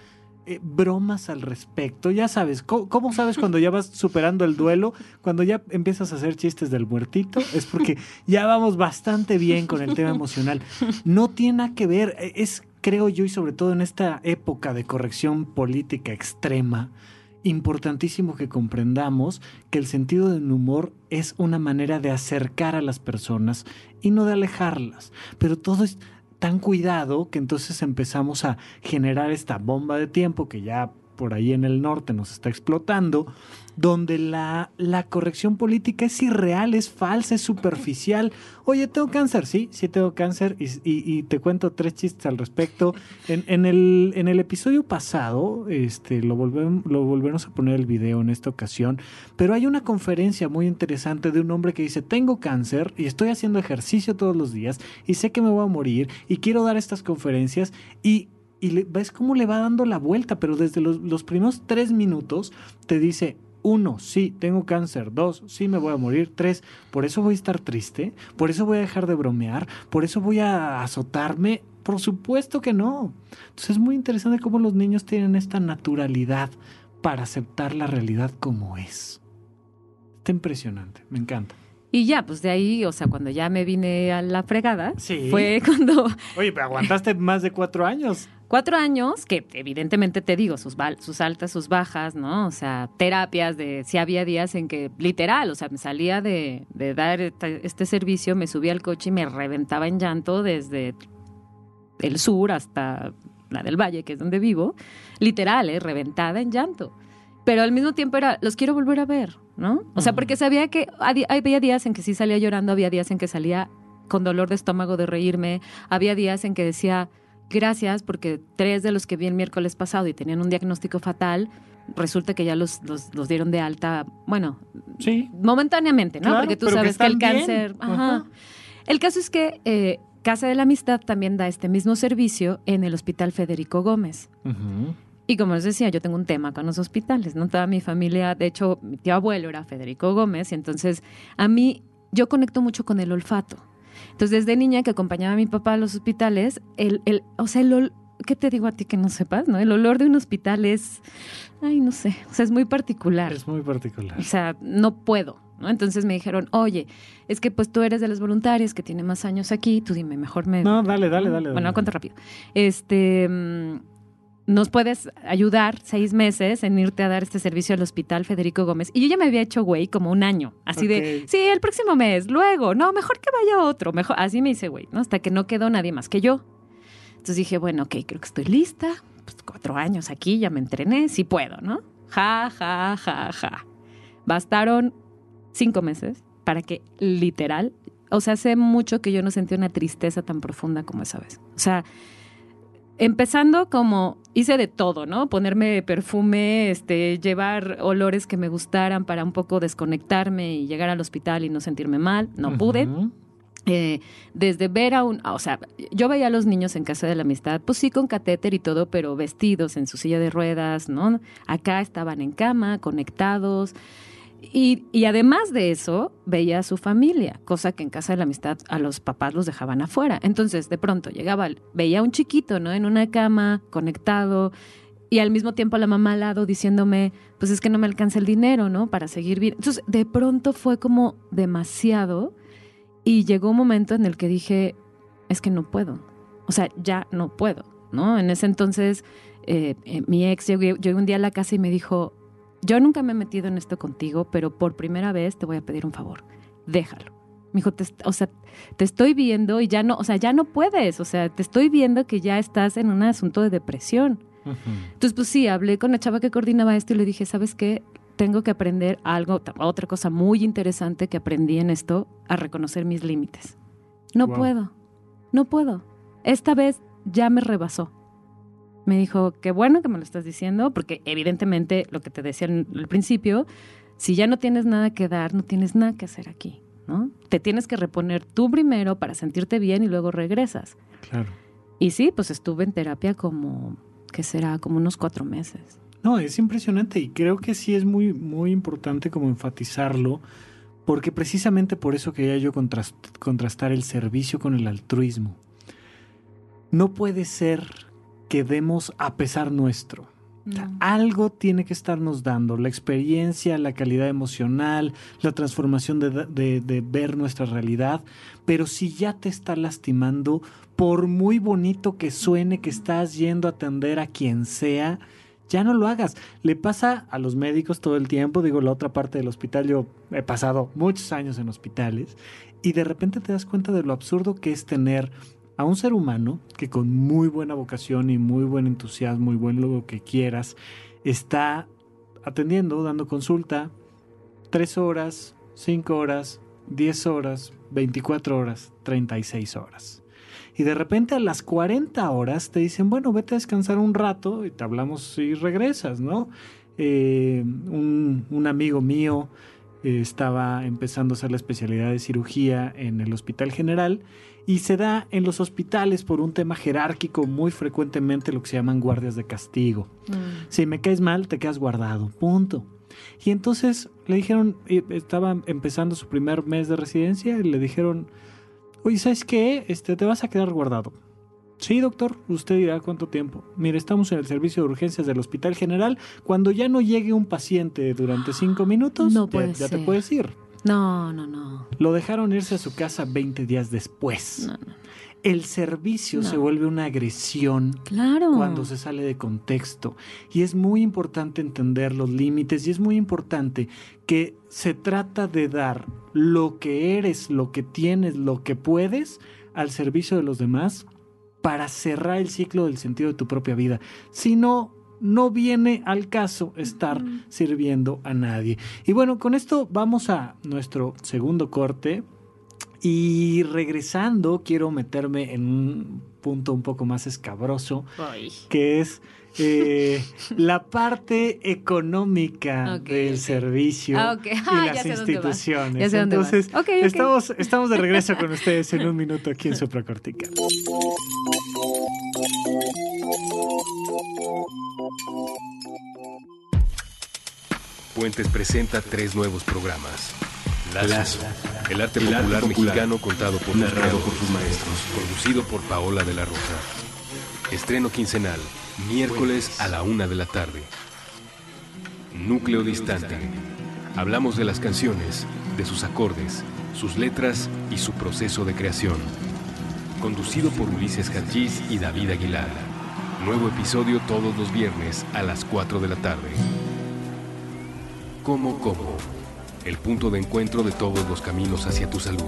[SPEAKER 2] eh, bromas al respecto. Ya sabes, ¿cómo, sabes cuando ya vas superando el duelo? Cuando ya empiezas a hacer chistes del muertito, es porque ya vamos bastante bien con el tema emocional. No tiene nada que ver, eh, es, creo yo, y sobre todo en esta época de corrección política extrema, importantísimo que comprendamos que el sentido del humor es una manera de acercar a las personas y no de alejarlas. Pero todo es tan cuidado que entonces empezamos a generar esta bomba de tiempo que ya por ahí en el norte nos está explotando, donde la, la corrección política es irreal, es falsa, es superficial. Oye, tengo cáncer, sí, sí tengo cáncer y, te cuento tres chistes al respecto. En, el, en el episodio pasado, este, lo, volvemos, lo volvemos a poner el video en esta ocasión, pero hay una conferencia muy interesante de un hombre que dice, tengo cáncer y estoy haciendo ejercicio todos los días y sé que me voy a morir y quiero dar estas conferencias y... Y ves cómo le va dando la vuelta, pero desde los, los primeros tres minutos te dice, uno, sí, tengo cáncer. Dos, sí, me voy a morir. Tres, por eso voy a estar triste. Por eso voy a dejar de bromear. Por eso voy a azotarme. Por supuesto que no. Entonces es muy interesante cómo los niños tienen esta naturalidad para aceptar la realidad como es. Está impresionante, me encanta.
[SPEAKER 3] Y ya, pues de ahí, o sea, cuando ya me vine a la fregada,
[SPEAKER 2] Sí.
[SPEAKER 3] fue <laughs> cuando
[SPEAKER 2] Oye, pero aguantaste más de cuatro años.
[SPEAKER 3] Cuatro años, que evidentemente te digo, sus, altas, sus bajas, ¿no? O sea, terapias de, si había días en que, literal, o sea, me salía de, de dar este, servicio, me subía al coche y me reventaba en llanto desde el sur hasta la del Valle, que es donde vivo, literal, ¿eh? reventada en llanto. Pero al mismo tiempo era, los quiero volver a ver, ¿no? O sea, porque sabía que había días en que sí salía llorando, había días en que salía con dolor de estómago de reírme, había días en que decía, gracias, porque tres de los que vi el miércoles pasado y tenían un diagnóstico fatal, resulta que ya los, los, los dieron de alta, bueno,
[SPEAKER 2] Sí.
[SPEAKER 3] momentáneamente, ¿no?
[SPEAKER 2] Claro,
[SPEAKER 3] porque tú
[SPEAKER 2] que
[SPEAKER 3] sabes que, el cáncer...
[SPEAKER 2] Ajá.
[SPEAKER 3] Ajá. El caso es que eh, Casa de la Amistad también da este mismo servicio en el Hospital Federico Gómez. Y como les decía, yo tengo un tema con los hospitales, ¿no? Toda mi familia, de hecho, mi tío abuelo era Federico Gómez, y entonces a mí, yo conecto mucho con el olfato. Entonces, desde niña que acompañaba a mi papá a los hospitales, el, el, o sea, el ol- ¿qué te digo a ti que no sepas, no? El olor de un hospital es, ay, no sé, o sea, es muy particular.
[SPEAKER 2] Es muy particular.
[SPEAKER 3] O sea, no puedo, ¿no? Entonces me dijeron, oye, es que pues tú eres de las voluntarias que tiene más años aquí, tú dime, mejor me...
[SPEAKER 2] No, dale, dale, dale.
[SPEAKER 3] Bueno,
[SPEAKER 2] dale.
[SPEAKER 3] cuento rápido. Este, mm, nos puedes ayudar seis meses en irte a dar este servicio al hospital Federico Gómez. Y yo ya me había hecho güey como un año, así de, sí, el próximo mes, luego, no, mejor que vaya otro, mejor, así me hice güey, ¿no? Hasta que no quedó nadie más que yo. Entonces dije, bueno, ok, creo que estoy lista, pues cuatro años aquí, ya me entrené, sí puedo, ¿no? Ja, ja, ja, ja. Bastaron cinco meses para que literal, o sea, hace mucho que yo no sentí una tristeza tan profunda como esa vez. O sea, empezando como hice de todo, ¿no? Ponerme perfume, este, llevar olores que me gustaran para un poco desconectarme y llegar al hospital y no sentirme mal. No pude. Eh, desde ver a un, o sea, yo veía a los niños en casa de la amistad, pues sí con catéter y todo, pero vestidos en su silla de ruedas, ¿no? Acá estaban en cama, conectados. Y, y, además de eso, veía a su familia, cosa que en casa de la amistad a los papás los dejaban afuera. Entonces, de pronto llegaba, veía a un chiquito, ¿no? En una cama, conectado, y al mismo tiempo la mamá al lado diciéndome, pues es que no me alcanza el dinero, ¿no? Para seguir bien. Entonces, de pronto fue como demasiado y llegó un momento en el que dije, es que no puedo. O sea, ya no puedo, ¿no? En ese entonces, eh, eh, mi ex llegó, un día a la casa y me dijo, yo nunca me he metido en esto contigo, pero por primera vez te voy a pedir un favor. Déjalo. Me dijo, o sea, te estoy viendo y ya no, o sea, ya no puedes. O sea, te estoy viendo que ya estás en un asunto de depresión. Entonces, pues sí, hablé con la chava que coordinaba esto y le dije, ¿sabes qué? tengo que aprender algo, otra cosa muy interesante que aprendí en esto, a reconocer mis límites. No puedo, no puedo. Esta vez ya me rebasó. Me dijo, qué bueno que me lo estás diciendo, porque evidentemente lo que te decía al principio, si ya no tienes nada que dar, no tienes nada que hacer aquí, ¿no? Te tienes que reponer tú primero para sentirte bien y luego regresas.
[SPEAKER 2] Claro.
[SPEAKER 3] Y sí, pues estuve en terapia como, ¿qué será? Como unos cuatro meses.
[SPEAKER 2] No, es impresionante y creo que sí es muy, muy importante como enfatizarlo, porque precisamente por eso quería yo contrastar el servicio con el altruismo. No puede ser que demos a pesar nuestro. algo tiene que estarnos dando, la experiencia, la calidad emocional, la transformación de, de, ver nuestra realidad, pero si ya te está lastimando, por muy bonito que suene que estás yendo a atender a quien sea, ya no lo hagas. Le pasa a los médicos todo el tiempo, digo, la otra parte del hospital, yo he pasado muchos años en hospitales y de repente te das cuenta de lo absurdo que es tener a un ser humano que con muy buena vocación y muy buen entusiasmo y buen lo que quieras, está atendiendo, dando consulta, tres horas, cinco horas, diez horas, 24 horas, 36 horas y de repente a las 40 horas te dicen, bueno, vete a descansar un rato y te hablamos y regresas, ¿no? Eh, un, amigo mío eh, estaba empezando a hacer la especialidad de cirugía en el Hospital General y se da en los hospitales por un tema jerárquico muy frecuentemente lo que se llaman guardias de castigo. Mm. Si me caes mal, te quedas guardado, punto. Y entonces le dijeron, estaba empezando su primer mes de residencia y le dijeron, Oye, ¿sabes qué? Este, te vas a quedar guardado. Sí, doctor, usted dirá cuánto tiempo. Mire, estamos en el servicio de urgencias del Hospital General. Cuando ya no llegue un paciente durante cinco minutos, ya, te puedes ir.
[SPEAKER 3] No, no, no.
[SPEAKER 2] Lo dejaron irse a su casa 20 días después. No, no el servicio se vuelve una agresión
[SPEAKER 3] claro.
[SPEAKER 2] cuando se sale de contexto. Y es muy importante entender los límites y es muy importante que se trata de dar lo que eres, lo que tienes, lo que puedes al servicio de los demás para cerrar el ciclo del sentido de tu propia vida. Si no, no viene al caso estar sirviendo a nadie. Y bueno, con esto vamos a nuestro segundo corte. Y regresando, quiero meterme en un punto un poco más escabroso, que es eh, <laughs> la parte económica del servicio
[SPEAKER 3] ah,
[SPEAKER 2] y ah, las instituciones. Entonces, estamos, estamos de regreso con <laughs> ustedes en un minuto aquí en Supracortical.
[SPEAKER 1] Puentes presenta tres nuevos programas. Lazo. El arte popular, mexicano contado por, narrado por sus maestros. Conducido por Paola de la Rosa. Estreno quincenal, miércoles a la una de la tarde. Núcleo distante. Hablamos de las canciones, de sus acordes, sus letras y su proceso de creación. Conducido por Ulises Hadjiz y David Aguilar. Nuevo episodio todos los viernes a las 4 de la tarde. Como como el punto de encuentro de todos los caminos hacia tu salud.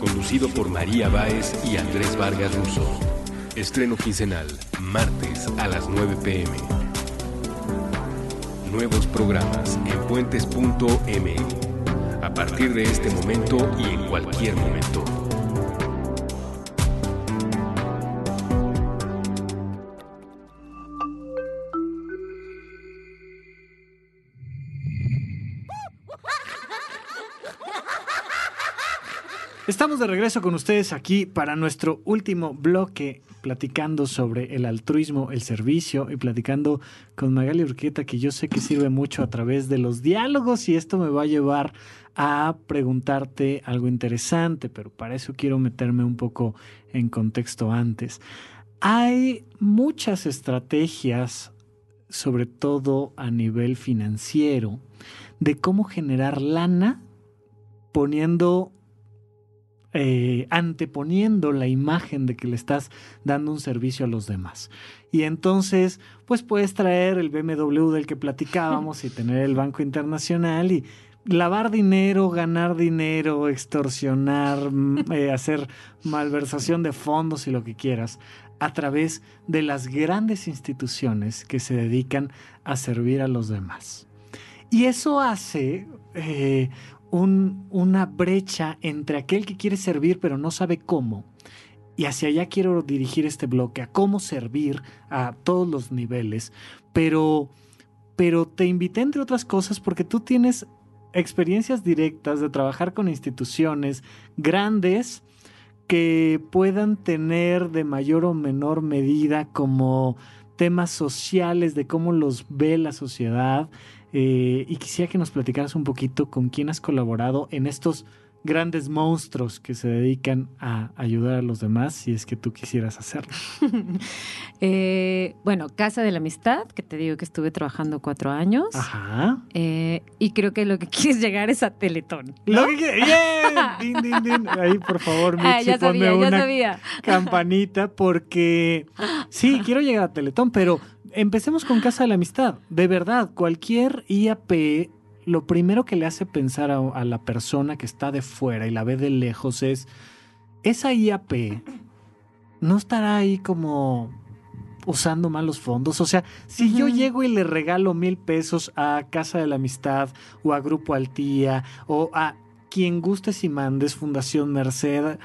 [SPEAKER 1] Conducido por María Báez y Andrés Vargas Russo. Estreno quincenal, martes a las 9 pm. Nuevos programas en puentes.me. A partir de este momento y en cualquier momento.
[SPEAKER 2] Estamos de regreso con ustedes aquí para nuestro último bloque, platicando sobre el altruismo, el servicio y platicando con Magali Urqueta, que yo sé que sirve mucho a través de los diálogos y esto me va a llevar a preguntarte algo interesante, pero para eso quiero meterme un poco en contexto antes. Hay muchas estrategias, sobre todo a nivel financiero, de cómo generar lana poniendo eh, anteponiendo la imagen de que le estás dando un servicio a los demás. Y entonces, pues puedes traer el BMW del que platicábamos y tener el Banco Internacional y lavar dinero, ganar dinero, extorsionar, mm, eh, hacer malversación de fondos y lo que quieras a través de las grandes instituciones que se dedican a servir a los demás. Y eso hace eh, una brecha entre aquel que quiere servir pero no sabe cómo. Y hacia allá quiero dirigir este bloque, a cómo servir a todos los niveles. Pero, pero te invité entre otras cosas porque tú tienes experiencias directas de trabajar con instituciones grandes que puedan tener de mayor o menor medida como temas sociales de cómo los ve la sociedad eh, y quisiera que nos platicaras un poquito con quién has colaborado en estos grandes monstruos que se dedican a ayudar a los demás, si es que tú quisieras hacerlo. <laughs>
[SPEAKER 3] Eh, bueno, Casa de la Amistad, que te digo que estuve trabajando cuatro años.
[SPEAKER 2] Ajá.
[SPEAKER 3] Eh, y creo que lo que <laughs> quieres llegar es a Teletón.
[SPEAKER 2] Lo que <laughs> Ahí, por favor, ah, Michi, ponme una campanita, porque sí, quiero llegar a Teletón, pero empecemos con Casa de la Amistad. De verdad, cualquier IAP, lo primero que le hace pensar a, la persona que está de fuera y la ve de lejos es, esa IAP no estará ahí como usando malos fondos. O sea, si yo llego y le regalo mil pesos a Casa de la Amistad o a Grupo Altía o a quien gustes y mandes, Fundación Merced,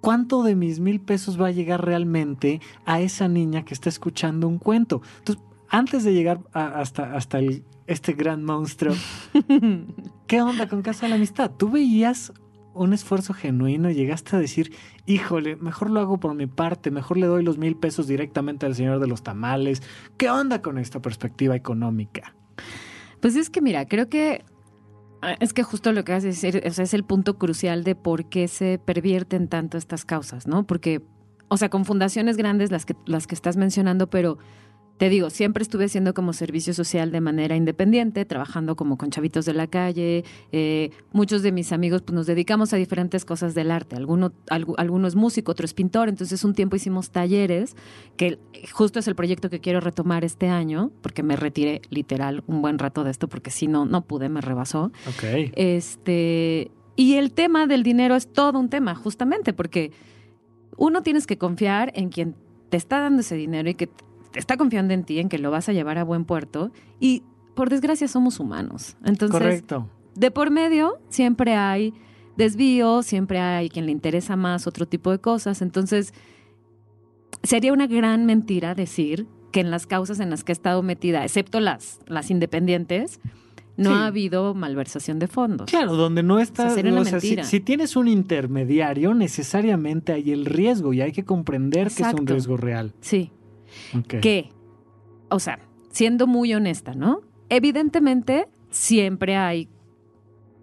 [SPEAKER 2] ¿cuánto de mis mil pesos va a llegar realmente a esa niña que está escuchando un cuento? Entonces, antes de llegar hasta, hasta este gran monstruo, <laughs> ¿qué onda con Casa de la Amistad? ¿Tú veías un esfuerzo genuino y llegaste a decir, híjole, mejor lo hago por mi parte, mejor le doy los mil pesos directamente al señor de los tamales? ¿Qué onda con esta perspectiva económica?
[SPEAKER 3] Pues es que mira, creo que es que justo lo que vas a decir es el punto crucial de por qué se pervierten tanto estas causas, ¿no? Porque, o sea, con fundaciones grandes las que, las que estás mencionando, pero te digo, siempre estuve haciendo como servicio social de manera independiente, trabajando como con chavitos de la calle. Eh, muchos de mis amigos pues, nos dedicamos a diferentes cosas del arte. Alguno, alguno es músico, otro es pintor. Entonces un tiempo hicimos talleres, que justo es el proyecto que quiero retomar este año, porque me retiré literal un buen rato de esto, porque si no, no pude, me rebasó.
[SPEAKER 2] Ok.
[SPEAKER 3] Este, y el tema del dinero es todo un tema, justamente, porque uno tienes que confiar en quien te está dando ese dinero y que está confiando en ti, en que lo vas a llevar a buen puerto y por desgracia somos humanos. Entonces,
[SPEAKER 2] Correcto.
[SPEAKER 3] de por medio siempre hay desvío, siempre hay quien le interesa más otro tipo de cosas. Entonces, sería una gran mentira decir que en las causas en las que he estado metida, excepto las, las independientes, no ha habido malversación de fondos.
[SPEAKER 2] Claro, donde no está. si, tienes un intermediario, necesariamente hay el riesgo y hay que comprender que es un riesgo real.
[SPEAKER 3] Sí. Que, o sea, siendo muy honesta, ¿no? Evidentemente, siempre hay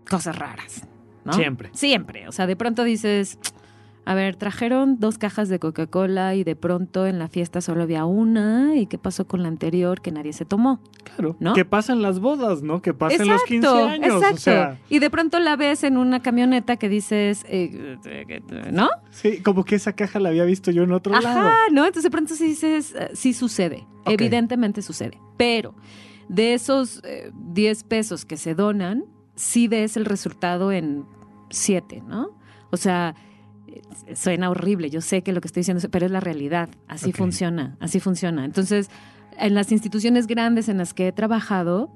[SPEAKER 3] cosas raras, ¿no?
[SPEAKER 2] Siempre.
[SPEAKER 3] Siempre. O sea, de pronto dices, a ver, trajeron dos cajas de Coca-Cola y de pronto en la fiesta solo había una. ¿Y qué pasó con la anterior que nadie se tomó?
[SPEAKER 2] Claro. ¿no? ¿Qué pasa en las bodas, no? ¿Qué pasa en los 15 años? Exacto.
[SPEAKER 3] Y de pronto la ves en una camioneta que dices, eh, ¿no?
[SPEAKER 2] Sí, como que esa caja la había visto yo en otro lado.
[SPEAKER 3] Ajá, ¿no? Entonces de pronto sí dices, eh, sí sucede. Evidentemente sucede. Pero de esos 10 eh, pesos que se donan, sí ves el resultado en 7, ¿no? O sea, suena horrible, yo sé que lo que estoy diciendo, pero es la realidad, así funciona, así funciona. Entonces, en las instituciones grandes en las que he trabajado,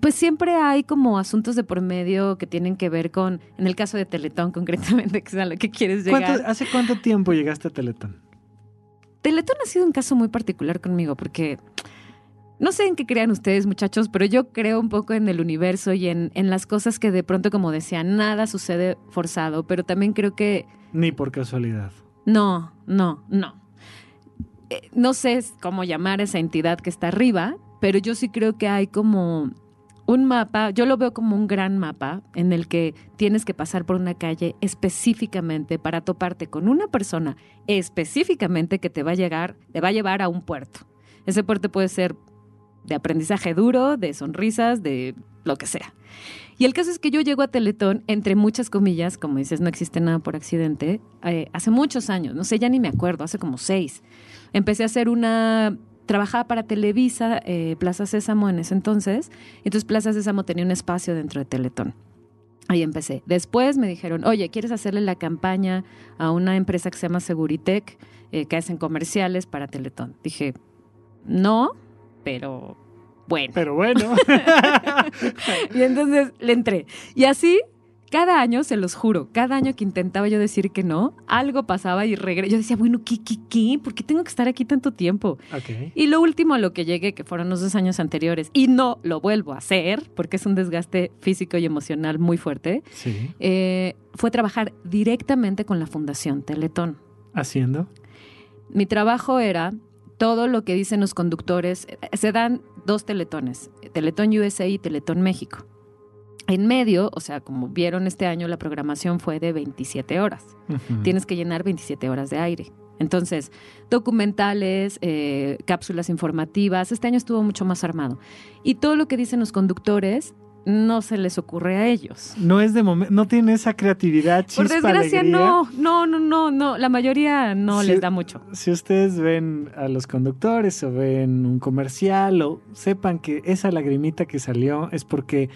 [SPEAKER 3] pues siempre hay como asuntos de por medio que tienen que ver con, en el caso de Teletón <laughs> concretamente, que es a lo que quieres llegar.
[SPEAKER 2] ¿Hace cuánto tiempo llegaste a Teletón?
[SPEAKER 3] Teletón ha sido un caso muy particular conmigo porque no sé en qué crean ustedes, muchachos, pero yo creo un poco en el universo y en, en las cosas que de pronto, como decía, nada sucede forzado, pero también creo que...
[SPEAKER 2] Ni por casualidad.
[SPEAKER 3] No, no, no. Eh, no sé cómo llamar a esa entidad que está arriba, pero yo sí creo que hay como un mapa, yo lo veo como un gran mapa en el que tienes que pasar por una calle específicamente para toparte con una persona específicamente que te va a llegar, te va a llevar a un puerto. Ese puerto puede ser de aprendizaje duro, de sonrisas, de lo que sea. Y el caso es que yo llego a Teletón, entre muchas comillas, como dices, no existe nada por accidente, eh, hace muchos años, no sé, ya ni me acuerdo, hace como seis. Empecé a hacer una trabajaba para Televisa, eh, Plaza Sésamo en ese entonces. Entonces Plaza Sésamo tenía un espacio dentro de Teletón. Ahí empecé. Después me dijeron, oye, ¿quieres hacerle la campaña a una empresa que se llama Seguritech, eh, que hacen comerciales para Teletón? Dije, no, pero bueno.
[SPEAKER 2] Pero bueno. <laughs>
[SPEAKER 3] y entonces le entré. Y así cada año, se los juro, cada año que intentaba yo decir que no, algo pasaba y regresé. Yo decía, bueno, ¿qué, qué, qué? ¿Por qué tengo que estar aquí tanto tiempo? Y lo último a lo que llegué, que fueron los dos años anteriores, y no lo vuelvo a hacer, porque es un desgaste físico y emocional muy fuerte, eh, fue trabajar directamente con la Fundación Teletón.
[SPEAKER 2] ¿Haciendo?
[SPEAKER 3] Mi trabajo era todo lo que dicen los conductores. Se dan dos teletones, Teletón USA y Teletón México. En medio, o sea, como vieron este año, la programación fue de 27 horas. Tienes que llenar 27 horas de aire. Entonces, documentales, eh, cápsulas informativas, este año estuvo mucho más armado. Y todo lo que dicen los conductores no se les ocurre a ellos.
[SPEAKER 2] No es de momento, no tiene esa creatividad, chispa,
[SPEAKER 3] Por desgracia, no, no, no, no, no, la mayoría no les da mucho.
[SPEAKER 2] Si ustedes ven a los conductores o ven un comercial o sepan que esa lagrimita que salió es porque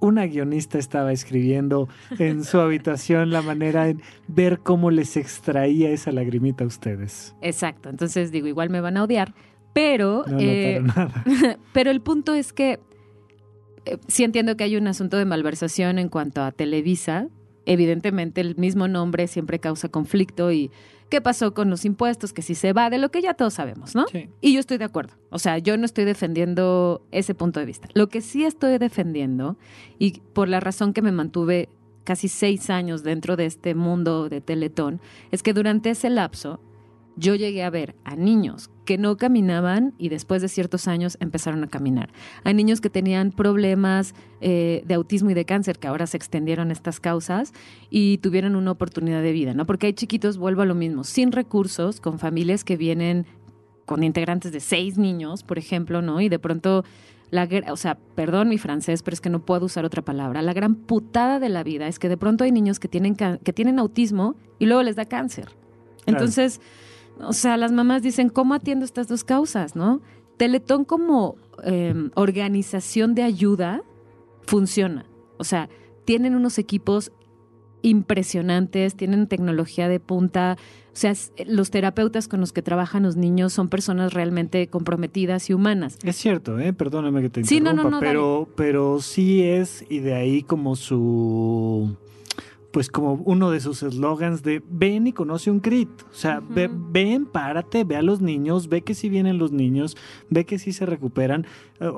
[SPEAKER 2] una guionista estaba escribiendo en su <laughs> habitación la manera de ver cómo les extraía esa lagrimita a ustedes.
[SPEAKER 3] Exacto, entonces digo, igual me van a odiar, pero...
[SPEAKER 2] No, eh, nada. <laughs>
[SPEAKER 3] pero el punto es que sí entiendo que hay un asunto de malversación en cuanto a Televisa. Evidentemente el mismo nombre siempre causa conflicto y qué pasó con los impuestos, que si se va, de lo que ya todos sabemos, ¿no?
[SPEAKER 2] Sí.
[SPEAKER 3] Y yo estoy de acuerdo. O sea, yo no estoy defendiendo ese punto de vista. Lo que sí estoy defendiendo, y por la razón que me mantuve casi seis años dentro de este mundo de Teletón, es que durante ese lapso yo llegué a ver a niños que no caminaban y después de ciertos años empezaron a caminar. Hay niños que tenían problemas eh, de autismo y de cáncer, que ahora se extendieron estas causas y tuvieron una oportunidad de vida, ¿no? Porque hay chiquitos, vuelvo a lo mismo, sin recursos, con familias que vienen con integrantes de seis niños, por ejemplo, ¿no? Y de pronto la, o sea, perdón mi francés, pero es que no puedo usar otra palabra. La gran putada de la vida es que de pronto hay niños que tienen, que tienen autismo y luego les da cáncer. Entonces, o sea, las mamás dicen, ¿cómo atiendo estas dos causas, no? Teletón como em, organización de ayuda funciona. O sea, tienen unos equipos impresionantes, tienen tecnología de punta. O sea, los terapeutas con los que trabajan los niños son personas realmente comprometidas y humanas.
[SPEAKER 2] Es cierto, ¿eh? perdóname que te
[SPEAKER 3] sí,
[SPEAKER 2] interrumpa,
[SPEAKER 3] no, no, no,
[SPEAKER 2] pero, pero sí es, y de ahí como su pues como uno de sus eslogans de ven y conoce un CRIT. O sea, ven, párate, ve a los niños, ve que si vienen los niños, ve que si se recuperan. Eh,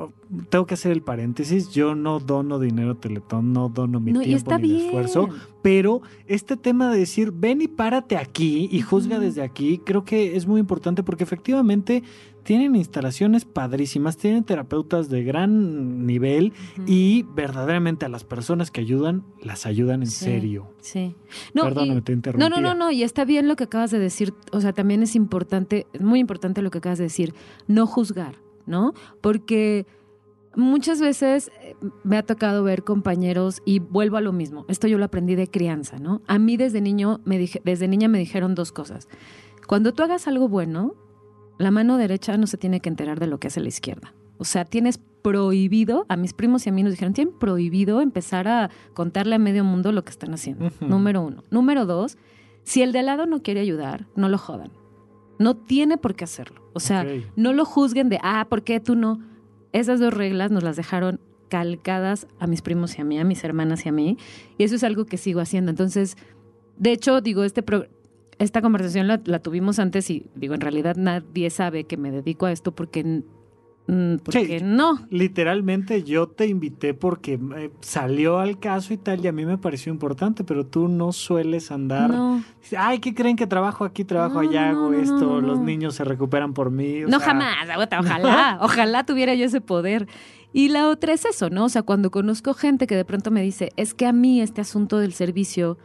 [SPEAKER 2] tengo que hacer el paréntesis, yo no dono dinero a Teletón, no dono mi tiempo ni mi esfuerzo, pero este tema de decir ven y párate aquí y juzga desde aquí, creo que es muy importante porque efectivamente tienen instalaciones padrísimas, tienen terapeutas de gran nivel y verdaderamente a las personas que ayudan, las ayudan en serio.
[SPEAKER 3] Sí.
[SPEAKER 2] No, Perdóname, te interrumpí.
[SPEAKER 3] No, no, no, no, y está bien lo que acabas de decir, o sea, también es importante, muy importante lo que acabas de decir, no juzgar, ¿no? Porque muchas veces eh, me ha tocado ver compañeros y vuelvo a lo mismo. Esto yo lo aprendí de crianza, ¿no? A mí desde niño me dije, desde niña me dijeron dos cosas. Cuando tú hagas algo bueno, la mano derecha no se tiene que enterar de lo que hace la izquierda. O sea, tienes prohibido, a mis primos y a mí nos dijeron, tienen prohibido empezar a contarle a medio mundo lo que están haciendo. Número uno. Número dos, si el de al lado no quiere ayudar, no lo jodan. No tiene por qué hacerlo. O sea, no lo juzguen de, ah, ¿por qué tú no? Esas dos reglas nos las dejaron calcadas a mis primos y a mí, a mis hermanas y a mí. Y eso es algo que sigo haciendo. Entonces, de hecho, digo, este, esta conversación la, tuvimos antes y digo, en realidad nadie sabe que me dedico a esto porque mm, porque no.
[SPEAKER 2] Literalmente yo te invité porque eh, salió al caso y tal, y a mí me pareció importante, pero tú no sueles andar.
[SPEAKER 3] No.
[SPEAKER 2] Ay, ¿qué creen que trabajo aquí, trabajo
[SPEAKER 3] No,
[SPEAKER 2] allá, hago
[SPEAKER 3] no,
[SPEAKER 2] esto, los niños se recuperan por mí? o
[SPEAKER 3] No,
[SPEAKER 2] sea,
[SPEAKER 3] jamás, <laughs> ojalá, ojalá tuviera yo ese poder. Y la otra es eso, ¿no? O sea, cuando conozco gente que de pronto me dice, es que a mí este asunto del servicio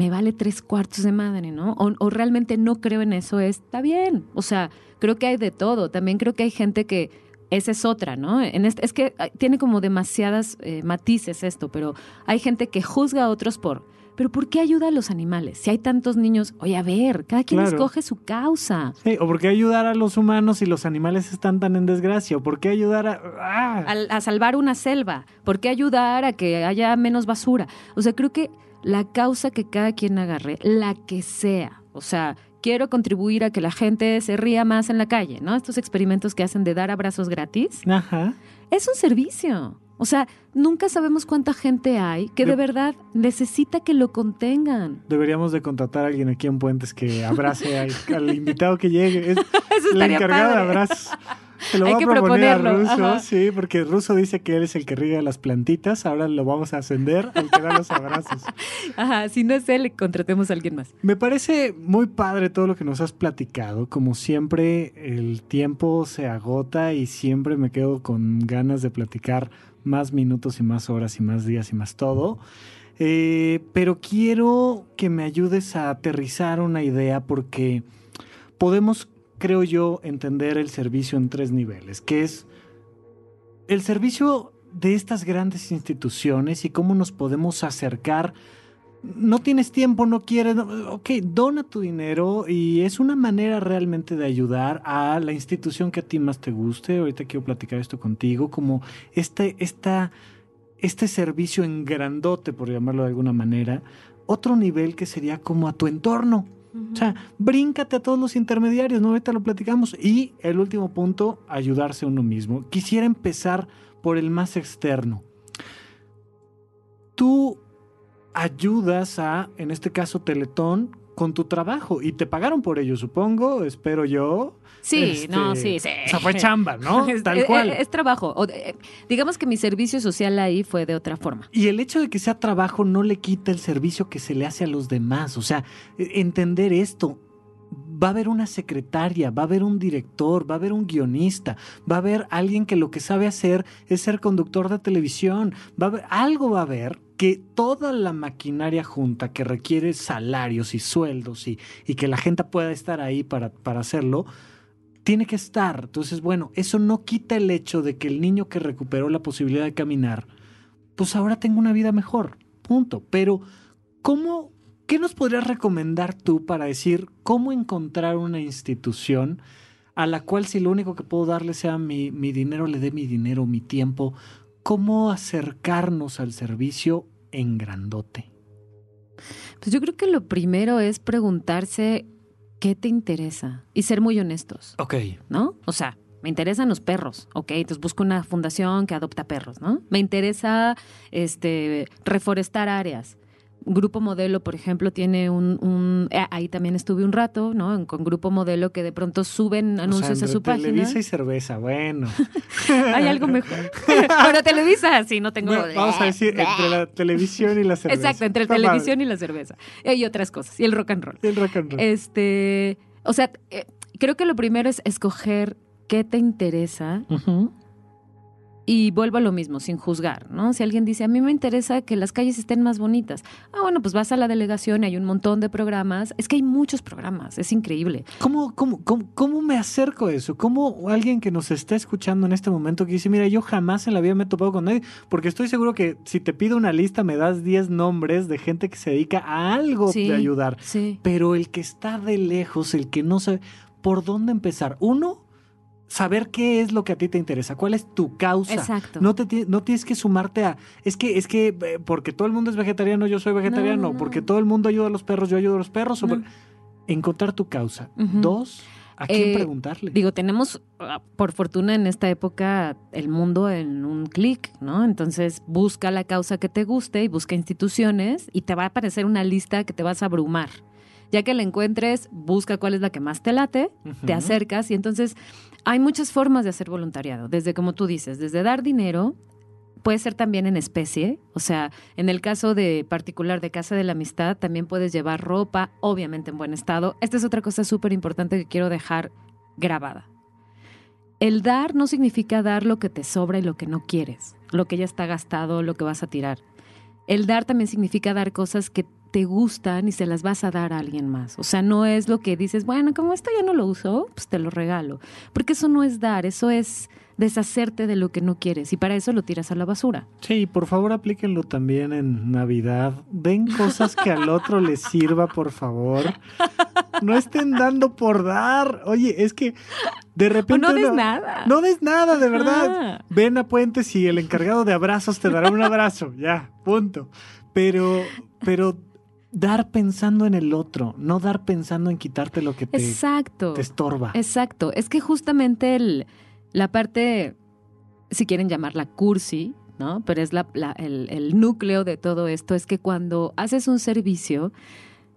[SPEAKER 3] me vale tres cuartos de madre, ¿no? O, o realmente no creo en eso, está bien. O sea, creo que hay de todo. También creo que hay gente que, esa es otra, ¿no? En este, es que tiene como demasiadas eh, matices esto, pero hay gente que juzga a otros por, pero ¿por qué ayuda a los animales? Si hay tantos niños, oye, a ver, cada quien
[SPEAKER 2] Claro.
[SPEAKER 3] escoge su causa.
[SPEAKER 2] Sí, o por qué ayudar a los humanos si los animales están tan en desgracia, o por qué ayudar a... ¡Ah!
[SPEAKER 3] a, a salvar una selva? ¿Por qué ayudar a que haya menos basura? O sea, creo que la causa que cada quien agarre, la que sea, o sea, quiero contribuir a que la gente se ría más en la calle, ¿no? Estos experimentos que hacen de dar abrazos gratis,
[SPEAKER 2] Ajá.
[SPEAKER 3] es un servicio. O sea, nunca sabemos cuánta gente hay que de verdad necesita que lo contengan.
[SPEAKER 2] Deberíamos de contratar a alguien aquí en Puentes que abrace al, al <laughs> invitado que llegue. Es
[SPEAKER 3] Eso
[SPEAKER 2] la encargada de abrazos. Se lo
[SPEAKER 3] Hay
[SPEAKER 2] voy
[SPEAKER 3] que
[SPEAKER 2] a proponer a
[SPEAKER 3] proponerlo,
[SPEAKER 2] Ruso,
[SPEAKER 3] ajá.
[SPEAKER 2] sí, porque Ruso dice que él es el que riega las plantitas. Ahora lo vamos a ascender al que da los abrazos. <laughs>
[SPEAKER 3] Ajá, si no es él, contratemos a alguien más.
[SPEAKER 2] Me parece muy padre todo lo que nos has platicado. Como siempre, el tiempo se agota y siempre me quedo con ganas de platicar más minutos y más horas y más días y más todo. Eh, pero quiero que me ayudes a aterrizar una idea porque podemos, creo yo, entender el servicio en tres niveles, que es el servicio de estas grandes instituciones y cómo nos podemos acercar no tienes tiempo, no quieres, ok, dona tu dinero y es una manera realmente de ayudar a la institución que a ti más te guste. Ahorita quiero platicar esto contigo, como este, esta, este servicio en grandote, por llamarlo de alguna manera. Otro nivel que sería como a tu entorno. O sea, bríncate a todos los intermediarios, ¿no? Ahorita lo platicamos. Y el último punto, ayudarse a uno mismo. Quisiera empezar por el más externo. Tú ayudas a, en este caso, Teletón con tu trabajo y te pagaron por ello, supongo, espero yo.
[SPEAKER 3] Sí,
[SPEAKER 2] Este,
[SPEAKER 3] no, sí, sí.
[SPEAKER 2] O sea, fue chamba, ¿no? <laughs>
[SPEAKER 3] Es-
[SPEAKER 2] Tal cual.
[SPEAKER 3] Es, trabajo. O eh, digamos que mi servicio social ahí fue de otra forma.
[SPEAKER 2] Y el hecho de que sea trabajo no le quita el servicio que se le hace a los demás. O sea, e- entender esto. Va a haber una secretaria, va a haber un director, va a haber un guionista, va a haber alguien que lo que sabe hacer es ser conductor de televisión, va a haber, algo va a haber que toda la maquinaria junta que requiere salarios y sueldos y, y que la gente pueda estar ahí para, para hacerlo, tiene que estar. Entonces, bueno, eso no quita el hecho de que el niño que recuperó la posibilidad de caminar, pues ahora tengo una vida mejor. Punto. Pero, ¿cómo, qué nos podrías recomendar tú para decir cómo encontrar una institución a la cual si lo único que puedo darle sea mi, mi dinero, le dé mi dinero, mi tiempo? ¿Cómo acercarnos al servicio en grandote?
[SPEAKER 3] Pues yo creo que lo primero es preguntarse qué te interesa y ser muy honestos,
[SPEAKER 2] Ok.
[SPEAKER 3] ¿no? O sea, me interesan los perros, ok, entonces busco una fundación que adopta perros, ¿no? Me interesa este reforestar áreas. Grupo Modelo, por ejemplo, tiene un, un- eh, ahí también estuve un rato, ¿no? En- Con Grupo Modelo que de pronto suben anuncios
[SPEAKER 2] O sea,
[SPEAKER 3] a su página.
[SPEAKER 2] Televisa y cerveza, bueno. <laughs>
[SPEAKER 3] Hay algo mejor. <laughs> <laughs> bueno, Televisa, sí, no tengo.
[SPEAKER 2] Bueno, vamos a decir entre la televisión y la cerveza.
[SPEAKER 3] Exacto, entre
[SPEAKER 2] Está
[SPEAKER 3] televisión y la cerveza. Eh, Y otras cosas. Y el rock and roll.
[SPEAKER 2] Y el rock and roll.
[SPEAKER 3] Este, o sea, eh, creo que lo primero es escoger qué te interesa
[SPEAKER 2] Ujú.
[SPEAKER 3] Y vuelvo a lo mismo, sin juzgar, ¿no? Si alguien dice, a mí me interesa que las calles estén más bonitas. Ah, bueno, pues vas a la delegación, hay un montón de programas. Es que hay muchos programas, es increíble.
[SPEAKER 2] ¿Cómo, cómo, cómo, cómo me acerco a eso? ¿Cómo alguien que nos está escuchando en este momento que dice, mira, yo jamás en la vida me he topado con nadie? Porque estoy seguro que si te pido una lista me das 10 nombres de gente que se dedica a algo
[SPEAKER 3] Sí.
[SPEAKER 2] de ayudar.
[SPEAKER 3] Sí.
[SPEAKER 2] Pero el que está de lejos, el que no sabe por dónde empezar. Uno, saber qué es lo que a ti te interesa, cuál es tu causa.
[SPEAKER 3] Exacto.
[SPEAKER 2] No, te, no tienes que sumarte a. Es que, es que eh, porque todo el mundo es vegetariano, yo soy vegetariano.
[SPEAKER 3] no, no.
[SPEAKER 2] Porque todo el mundo ayuda a los perros, yo ayudo a los perros. Encontrar tu causa. Dos, ¿a quién
[SPEAKER 3] Eh,
[SPEAKER 2] preguntarle?
[SPEAKER 3] Digo, tenemos, ah, por fortuna en esta época, el mundo en un clic, ¿no? Entonces, busca la causa que te guste y busca instituciones y te va a aparecer una lista que te vas a abrumar. Ya que la encuentres, busca cuál es la que más te late, te acercas y entonces hay muchas formas de hacer voluntariado, desde como tú dices, desde dar dinero, puede ser también en especie, o sea, en el caso de particular de Casa de la Amistad, también puedes llevar ropa, obviamente en buen estado. Esta es otra cosa súper importante que quiero dejar grabada. El dar no significa dar lo que te sobra y lo que no quieres, lo que ya está gastado, lo que vas a tirar. El dar también significa dar cosas que te gustan y se las vas a dar a alguien más. O sea, no es lo que dices, bueno, como esto ya no lo uso, pues te lo regalo. Porque eso no es dar, eso es deshacerte de lo que no quieres y para eso lo tiras a la basura.
[SPEAKER 2] Sí, por favor aplíquenlo también en Navidad. Den cosas que al otro le sirva, por favor. No estén dando por dar. Oye, es que de
[SPEAKER 3] O
[SPEAKER 2] repente...
[SPEAKER 3] no des nada.
[SPEAKER 2] No des nada, de verdad.
[SPEAKER 3] Ah.
[SPEAKER 2] Ven a Puentes y el encargado de abrazos te dará un abrazo. Ya, punto. Pero, pero dar pensando en el otro, no dar pensando en quitarte lo que te,
[SPEAKER 3] Exacto.
[SPEAKER 2] te estorba.
[SPEAKER 3] Exacto. Es que justamente el, la parte, si quieren llamarla cursi, ¿no? Pero es la, la- el, el núcleo de todo esto, es que cuando haces un servicio,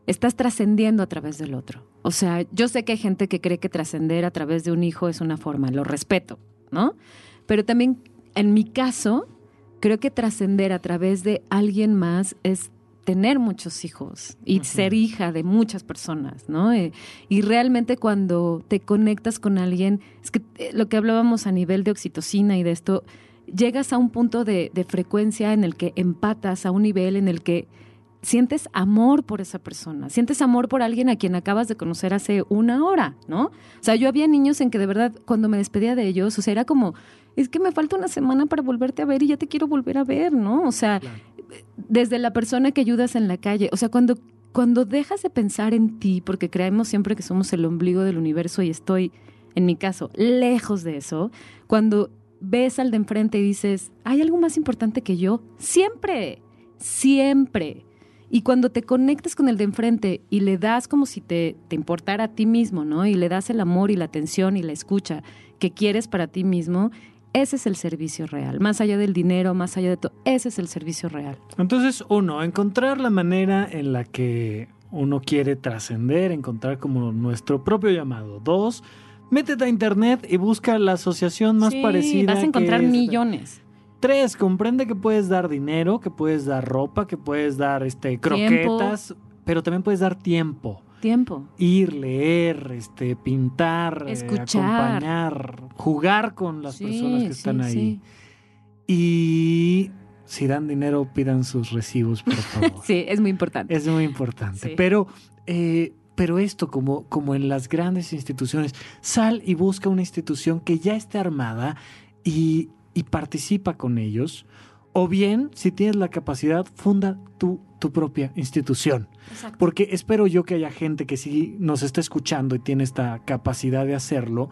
[SPEAKER 3] estás trascendiendo a través del otro. O sea, yo sé que hay gente que cree que trascender a través de un hijo es una forma, lo respeto, ¿no? Pero también, en mi caso, creo que trascender a través de alguien más es tener muchos hijos y ser hija de muchas personas, ¿no? Eh, y realmente cuando te conectas con alguien, es que eh, lo que hablábamos a nivel de oxitocina y de esto, llegas a un punto de, de frecuencia en el que empatas a un nivel en el que sientes amor por esa persona, sientes amor por alguien a quien acabas de conocer hace una hora, ¿no? O sea, yo había niños en que de verdad cuando me despedía de ellos, o sea, era como, es que me falta una semana para volverte a ver y ya te quiero volver a ver, ¿no? O sea,
[SPEAKER 2] Claro.
[SPEAKER 3] Desde la persona que ayudas en la calle, o sea, cuando, cuando dejas de pensar en ti, porque creemos siempre que somos el ombligo del universo y estoy, en mi caso, lejos de eso, cuando ves al de enfrente y dices, ¿hay algo más importante que yo? Siempre, siempre. Y cuando te conectas con el de enfrente y le das como si te, te importara a ti mismo, ¿no? Y le das el amor y la atención y la escucha que quieres para ti mismo, ese es el servicio real. Más allá del dinero, más allá de todo, ese es el servicio real.
[SPEAKER 2] Entonces, uno, encontrar la manera en la que uno quiere trascender, encontrar como nuestro propio llamado. Dos, métete a internet y busca la asociación más
[SPEAKER 3] Sí,
[SPEAKER 2] parecida.
[SPEAKER 3] Vas a encontrar
[SPEAKER 2] que
[SPEAKER 3] millones.
[SPEAKER 2] Tres, comprende que puedes dar dinero, que puedes dar ropa, que puedes dar este croquetas, pero también puedes dar tiempo.
[SPEAKER 3] Tiempo.
[SPEAKER 2] Ir, leer, este, pintar, eh,
[SPEAKER 3] Escuchar.
[SPEAKER 2] acompañar, jugar con las
[SPEAKER 3] Sí,
[SPEAKER 2] personas que
[SPEAKER 3] sí,
[SPEAKER 2] están ahí.
[SPEAKER 3] sí.
[SPEAKER 2] Y si dan dinero, pidan sus recibos, por <laughs> favor.
[SPEAKER 3] Sí, es muy importante.
[SPEAKER 2] Es muy importante. Pero, eh, pero esto, como, como en las grandes instituciones, sal y busca una institución que ya esté armada y, y participa con ellos. O bien, si tienes la capacidad, funda tu, tu propia institución.
[SPEAKER 3] Exacto.
[SPEAKER 2] Porque espero yo que haya gente que sí nos está escuchando y tiene esta capacidad de hacerlo.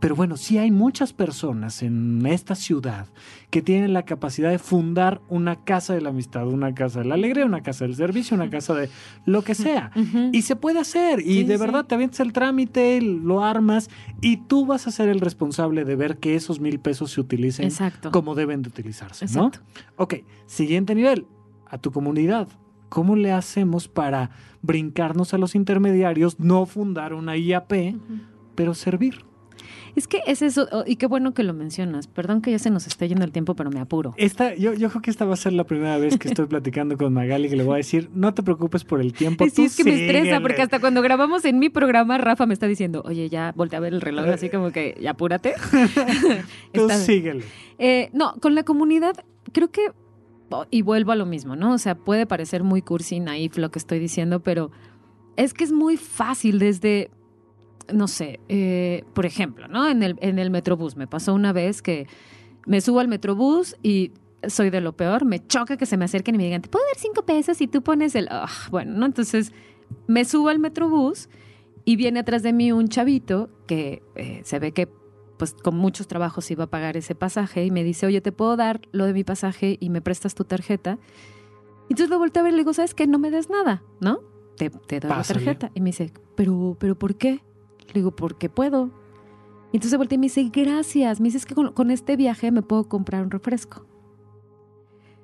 [SPEAKER 2] Pero bueno, sí hay muchas personas en esta ciudad que tienen la capacidad de fundar una casa de la amistad, una casa de la alegría, una casa del servicio, una casa de lo que sea. <laughs> Y se puede hacer. Y
[SPEAKER 3] Sí,
[SPEAKER 2] de
[SPEAKER 3] sí.
[SPEAKER 2] verdad te avientas el trámite, lo armas y tú vas a ser el responsable de ver que esos mil pesos se utilicen
[SPEAKER 3] Exacto.
[SPEAKER 2] como deben de utilizarse, ¿no? Ok, siguiente nivel, a tu comunidad. ¿Cómo le hacemos para brincarnos a los intermediarios, no fundar una IAP, pero servir?
[SPEAKER 3] Es que es eso, oh, y qué bueno que lo mencionas. Perdón que ya se nos esté yendo el tiempo, pero me apuro.
[SPEAKER 2] Esta, yo, yo creo que esta va a ser la primera vez que estoy <laughs> platicando con Magali que le voy a decir, no te preocupes por el tiempo. <laughs>
[SPEAKER 3] Sí,
[SPEAKER 2] tú
[SPEAKER 3] es que me estresa,
[SPEAKER 2] síguele".
[SPEAKER 3] porque hasta cuando grabamos en mi programa, Rafa me está diciendo, oye, ya voltea a ver el reloj, así como que, ya apúrate. <laughs>
[SPEAKER 2] Tú
[SPEAKER 3] Está-
[SPEAKER 2] síguele.
[SPEAKER 3] Eh, no, con la comunidad, creo que, y vuelvo a lo mismo, ¿no? O sea, puede parecer muy cursi, naif lo que estoy diciendo, pero es que es muy fácil desde, no sé, eh, por ejemplo, ¿no? En el, en el Metrobús, me pasó una vez que me subo al Metrobús y soy de lo peor, me choca que se me acerquen y me digan, ¿te puedo dar cinco pesos y tú pones el... ah, bueno, ¿no? Entonces me subo al Metrobús y viene atrás de mí un chavito que eh, se ve que pues con muchos trabajos iba a pagar ese pasaje y me dice, oye, ¿te puedo dar lo de mi pasaje y me prestas tu tarjeta? Entonces lo volteo a ver y le digo, ¿sabes qué? No me des nada, ¿no? Te, te doy
[SPEAKER 2] Pásale.
[SPEAKER 3] la tarjeta. Y me dice, ¿pero, pero por qué? Le digo, porque puedo. Y entonces volteé y me dice, gracias. Me dice, es que con, con este viaje me puedo comprar un refresco.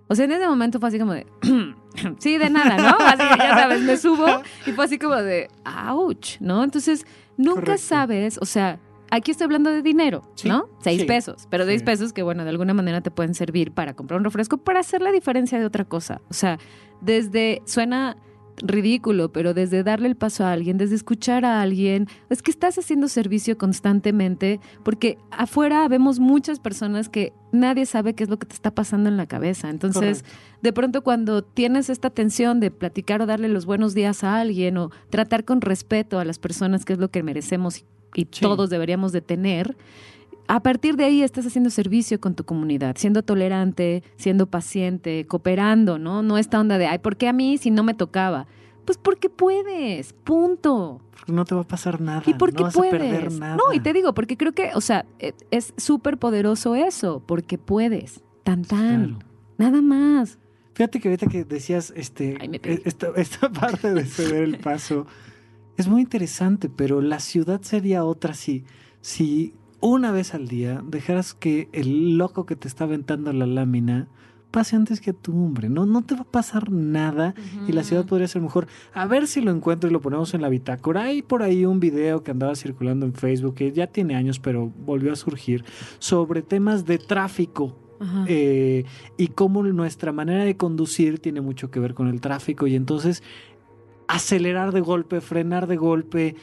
[SPEAKER 3] O sea, en ese momento fue así como de, <clears throat> sí, de nada, ¿no? Así que ya sabes, me subo y fue así como de, ouch, ¿no? Entonces, nunca
[SPEAKER 2] Correcto.
[SPEAKER 3] sabes, o sea, aquí estoy hablando de dinero,
[SPEAKER 2] Sí,
[SPEAKER 3] ¿no? Seis
[SPEAKER 2] sí,
[SPEAKER 3] pesos, pero seis
[SPEAKER 2] sí.
[SPEAKER 3] pesos que, bueno, de alguna manera te pueden servir para comprar un refresco, para hacer la diferencia de otra cosa. O sea, desde, suena ridículo, pero desde darle el paso a alguien, desde escuchar a alguien, es que estás haciendo servicio constantemente, porque afuera vemos muchas personas que nadie sabe qué es lo que te está pasando en la cabeza. Entonces,
[SPEAKER 2] Correcto.
[SPEAKER 3] de pronto cuando tienes esta tensión de platicar o darle los buenos días a alguien o tratar con respeto a las personas, que es lo que merecemos y, y
[SPEAKER 2] Sí.
[SPEAKER 3] todos deberíamos de tener, a partir de ahí estás haciendo servicio con tu comunidad, siendo tolerante, siendo paciente, cooperando, ¿no? No esta onda de, ay, ¿por qué a mí si no me tocaba? Pues porque puedes, punto.
[SPEAKER 2] Porque no te va a pasar nada.
[SPEAKER 3] Y porque
[SPEAKER 2] no vas
[SPEAKER 3] puedes.
[SPEAKER 2] a perder nada.
[SPEAKER 3] No, y te digo, porque creo que, o sea, e- es súper poderoso eso, porque puedes. Tan tan.
[SPEAKER 2] Claro.
[SPEAKER 3] Nada más.
[SPEAKER 2] Fíjate que ahorita que decías este,
[SPEAKER 3] Ay, pegué.
[SPEAKER 2] esta, esta <laughs> parte de ceder el paso es muy interesante, pero la ciudad sería otra si, si una vez al día dejaras que el loco que te está aventando la lámina pase antes que tú, hombre. No, no te va a pasar nada y la ciudad podría ser mejor. A ver si lo encuentro y lo ponemos en la bitácora. Hay por ahí un video que andaba circulando en Facebook que ya tiene años, pero volvió a surgir sobre temas de tráfico eh, y cómo nuestra manera de conducir tiene mucho que ver con el tráfico y entonces acelerar de golpe, frenar de golpe,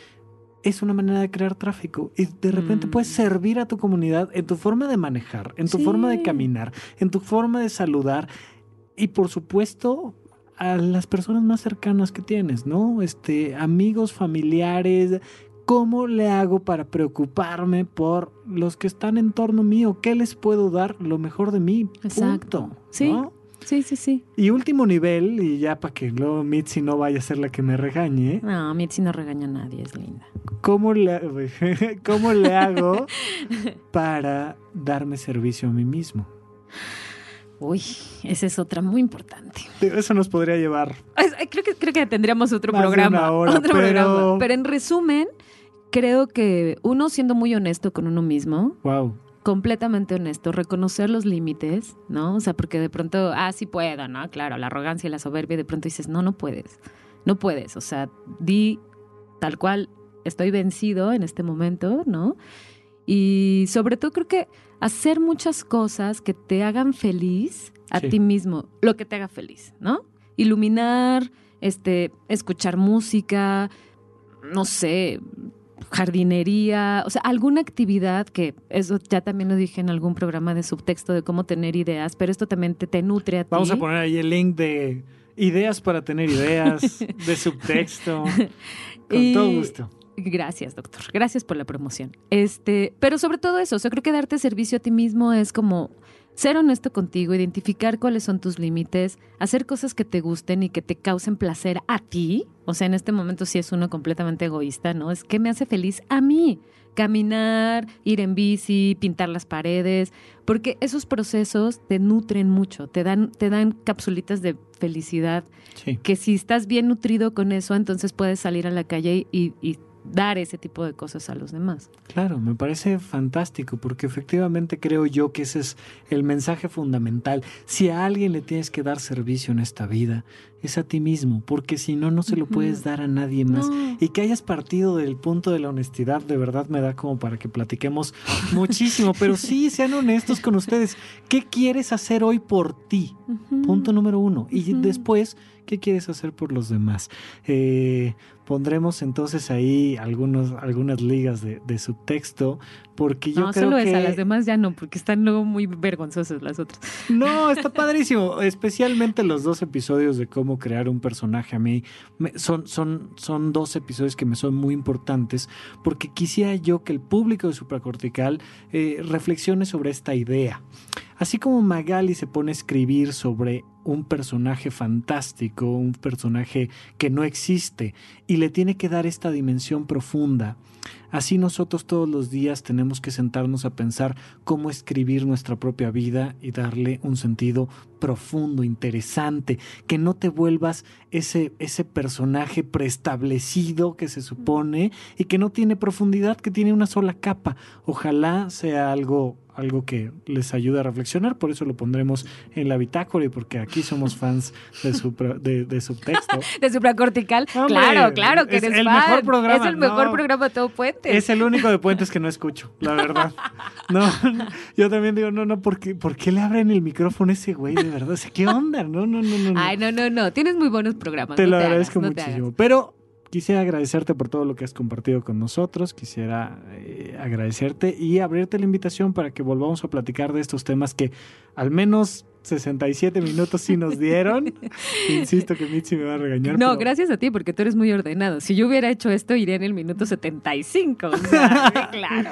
[SPEAKER 2] es una manera de crear tráfico y de repente
[SPEAKER 3] Mm.
[SPEAKER 2] puedes servir a tu comunidad en tu forma de manejar, en tu
[SPEAKER 3] Sí.
[SPEAKER 2] forma de caminar, en tu forma de saludar y por supuesto a las personas más cercanas que tienes, ¿no? Este, amigos, familiares, ¿cómo le hago para preocuparme por los que están en torno mío? ¿Qué les puedo dar lo mejor de mí?
[SPEAKER 3] Exacto.
[SPEAKER 2] Punto. ¿no?
[SPEAKER 3] Sí, sí, sí.
[SPEAKER 2] Y último nivel, y ya para que luego Mitzi no vaya a ser la que me regañe,
[SPEAKER 3] No, Mitzi no regaña a nadie, es linda.
[SPEAKER 2] ¿cómo le, <laughs> ¿cómo le hago <laughs> para darme servicio a mí mismo?
[SPEAKER 3] Uy, esa es otra muy importante.
[SPEAKER 2] Eso nos podría llevar.
[SPEAKER 3] Creo que, creo que tendríamos otro
[SPEAKER 2] Más de
[SPEAKER 3] programa.
[SPEAKER 2] una hora,
[SPEAKER 3] otro
[SPEAKER 2] pero-
[SPEAKER 3] programa. Pero en resumen, creo que uno siendo muy honesto con uno mismo,
[SPEAKER 2] Wow.
[SPEAKER 3] Completamente honesto, reconocer los límites, ¿no? O sea, porque de pronto, ah, sí puedo, ¿no? Claro, la arrogancia y la soberbia, y de pronto dices, no, no puedes, no puedes, o sea, di tal cual, estoy vencido en este momento, ¿no? Y sobre todo creo que hacer muchas cosas que te hagan feliz a
[SPEAKER 2] Sí.
[SPEAKER 3] ti mismo, lo que te haga feliz, ¿no? Iluminar, este, escuchar música, no sé, jardinería, o sea, alguna actividad que eso ya también lo dije en algún programa de subtexto de cómo tener ideas, pero esto también te, te nutre a ti.
[SPEAKER 2] Vamos a poner ahí el link de ideas para tener ideas, de <laughs> subtexto. Con
[SPEAKER 3] Y-
[SPEAKER 2] todo gusto.
[SPEAKER 3] Gracias, doctor. Gracias por la promoción. Este, pero sobre todo eso, o sea, creo que darte servicio a ti mismo es como ser honesto contigo, identificar cuáles son tus límites, hacer cosas que te gusten y que te causen placer a ti. O sea, en este momento sí es uno completamente egoísta, ¿no? Es que me hace feliz a mí. Caminar, ir en bici, pintar las paredes, porque esos procesos te nutren mucho, te dan, te dan capsulitas de felicidad
[SPEAKER 2] Sí.
[SPEAKER 3] que si estás bien nutrido con eso, entonces puedes salir a la calle y, y dar ese tipo de cosas a los demás.
[SPEAKER 2] Claro, me parece fantástico porque efectivamente creo yo que ese es el mensaje fundamental. Si a alguien le tienes que dar servicio en esta vida, es a ti mismo, porque si no, no se lo puedes dar a nadie más.
[SPEAKER 3] No.
[SPEAKER 2] Y que hayas partido del punto de la honestidad, de verdad me da como para que platiquemos <laughs> muchísimo. Pero sí, sean honestos con ustedes. ¿Qué quieres hacer hoy por ti? Punto número uno. Y después, ¿qué quieres hacer por los demás? Eh, pondremos entonces ahí algunos, algunas ligas de, de subtexto, porque yo
[SPEAKER 3] no,
[SPEAKER 2] creo
[SPEAKER 3] solo
[SPEAKER 2] que...
[SPEAKER 3] esa, las demás ya no, porque están luego muy vergonzosas las otras.
[SPEAKER 2] No, <laughs> está padrísimo. Especialmente los dos episodios de cómo crear un personaje a mí. me- son, son, son dos episodios que me son muy importantes porque quisiera yo que el público de Supracortical eh, reflexione sobre esta idea. Así como Magali se pone a escribir sobre un personaje fantástico, un personaje que no existe y le tiene que dar esta dimensión profunda. Así nosotros todos los días tenemos que sentarnos a pensar cómo escribir nuestra propia vida y darle un sentido profundo, interesante, que no te vuelvas ese, ese personaje preestablecido que se supone y que no tiene profundidad, que tiene una sola capa. Ojalá sea algo algo que les ayude a reflexionar, por eso lo pondremos en la bitácora y porque aquí somos fans de, supra, de, de subtexto. <laughs>
[SPEAKER 3] de supracortical.
[SPEAKER 2] Hombre,
[SPEAKER 3] claro, claro que
[SPEAKER 2] es
[SPEAKER 3] eres
[SPEAKER 2] el
[SPEAKER 3] fan.
[SPEAKER 2] mejor programa,
[SPEAKER 3] Es el mejor
[SPEAKER 2] no.
[SPEAKER 3] programa de todo puente.
[SPEAKER 2] Es el único de puentes que no escucho, la verdad. No, <laughs> yo también digo, no, no, ¿por qué, por qué le abren el micrófono a ese güey? De verdad, o sea, ¿qué onda? No, no, no, no. no.
[SPEAKER 3] Ay, no, no, no. Tienes muy buenos programas.
[SPEAKER 2] Te
[SPEAKER 3] no
[SPEAKER 2] lo agradezco muchísimo. Pero quisiera agradecerte por todo lo que has compartido con nosotros. Quisiera eh, agradecerte y abrirte la invitación para que volvamos a platicar de estos temas que al menos 67 minutos sí nos dieron. <laughs> Insisto que Mitzi me va a regañar.
[SPEAKER 3] No,
[SPEAKER 2] pero-
[SPEAKER 3] gracias a ti, porque tú eres muy ordenado. Si yo hubiera hecho esto, iría en el minuto 75. O sea, <laughs> claro.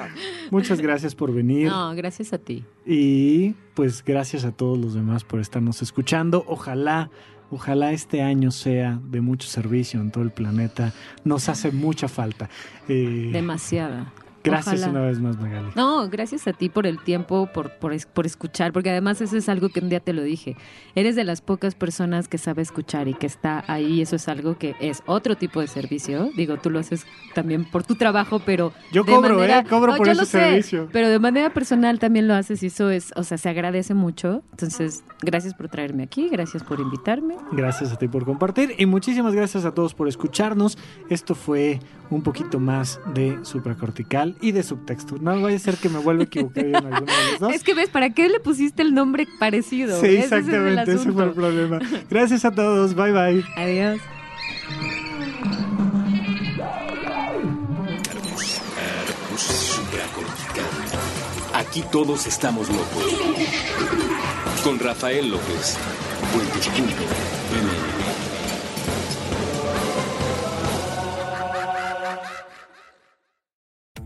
[SPEAKER 2] Muchas gracias por venir.
[SPEAKER 3] No, gracias a ti.
[SPEAKER 2] Y pues gracias a todos los demás por estarnos escuchando. Ojalá, ojalá este año sea de mucho servicio en todo el planeta. Nos hace mucha falta. Eh,
[SPEAKER 3] Demasiada.
[SPEAKER 2] Gracias
[SPEAKER 3] Ojalá.
[SPEAKER 2] una vez más, Magali.
[SPEAKER 3] No, gracias a ti por el tiempo, por, por, es- por escuchar, porque además eso es algo que un día te lo dije. Eres de las pocas personas que sabe escuchar y que está ahí. Eso es algo que es otro tipo de servicio. Digo, tú lo haces también por tu trabajo, pero.
[SPEAKER 2] Yo
[SPEAKER 3] de
[SPEAKER 2] cobro,
[SPEAKER 3] manera-
[SPEAKER 2] ¿eh? Cobro
[SPEAKER 3] No,
[SPEAKER 2] por ese
[SPEAKER 3] sé,
[SPEAKER 2] servicio.
[SPEAKER 3] Pero de manera personal también lo haces y eso es, o sea, se agradece mucho. Entonces, gracias por traerme aquí, gracias por invitarme.
[SPEAKER 2] Gracias a ti por compartir y muchísimas gracias a todos por escucharnos. Esto fue un poquito más de supracortical y de subtexto. No vaya a ser que me vuelva a equivocar en alguno de los dos.
[SPEAKER 3] Es que ves, ¿para qué le pusiste el nombre parecido?
[SPEAKER 2] Sí,
[SPEAKER 3] Ese es el
[SPEAKER 2] exactamente, ese fue el problema. Gracias a todos, bye bye.
[SPEAKER 3] Adiós.
[SPEAKER 1] Aquí todos estamos locos. Con Rafael López. Puentes.mx.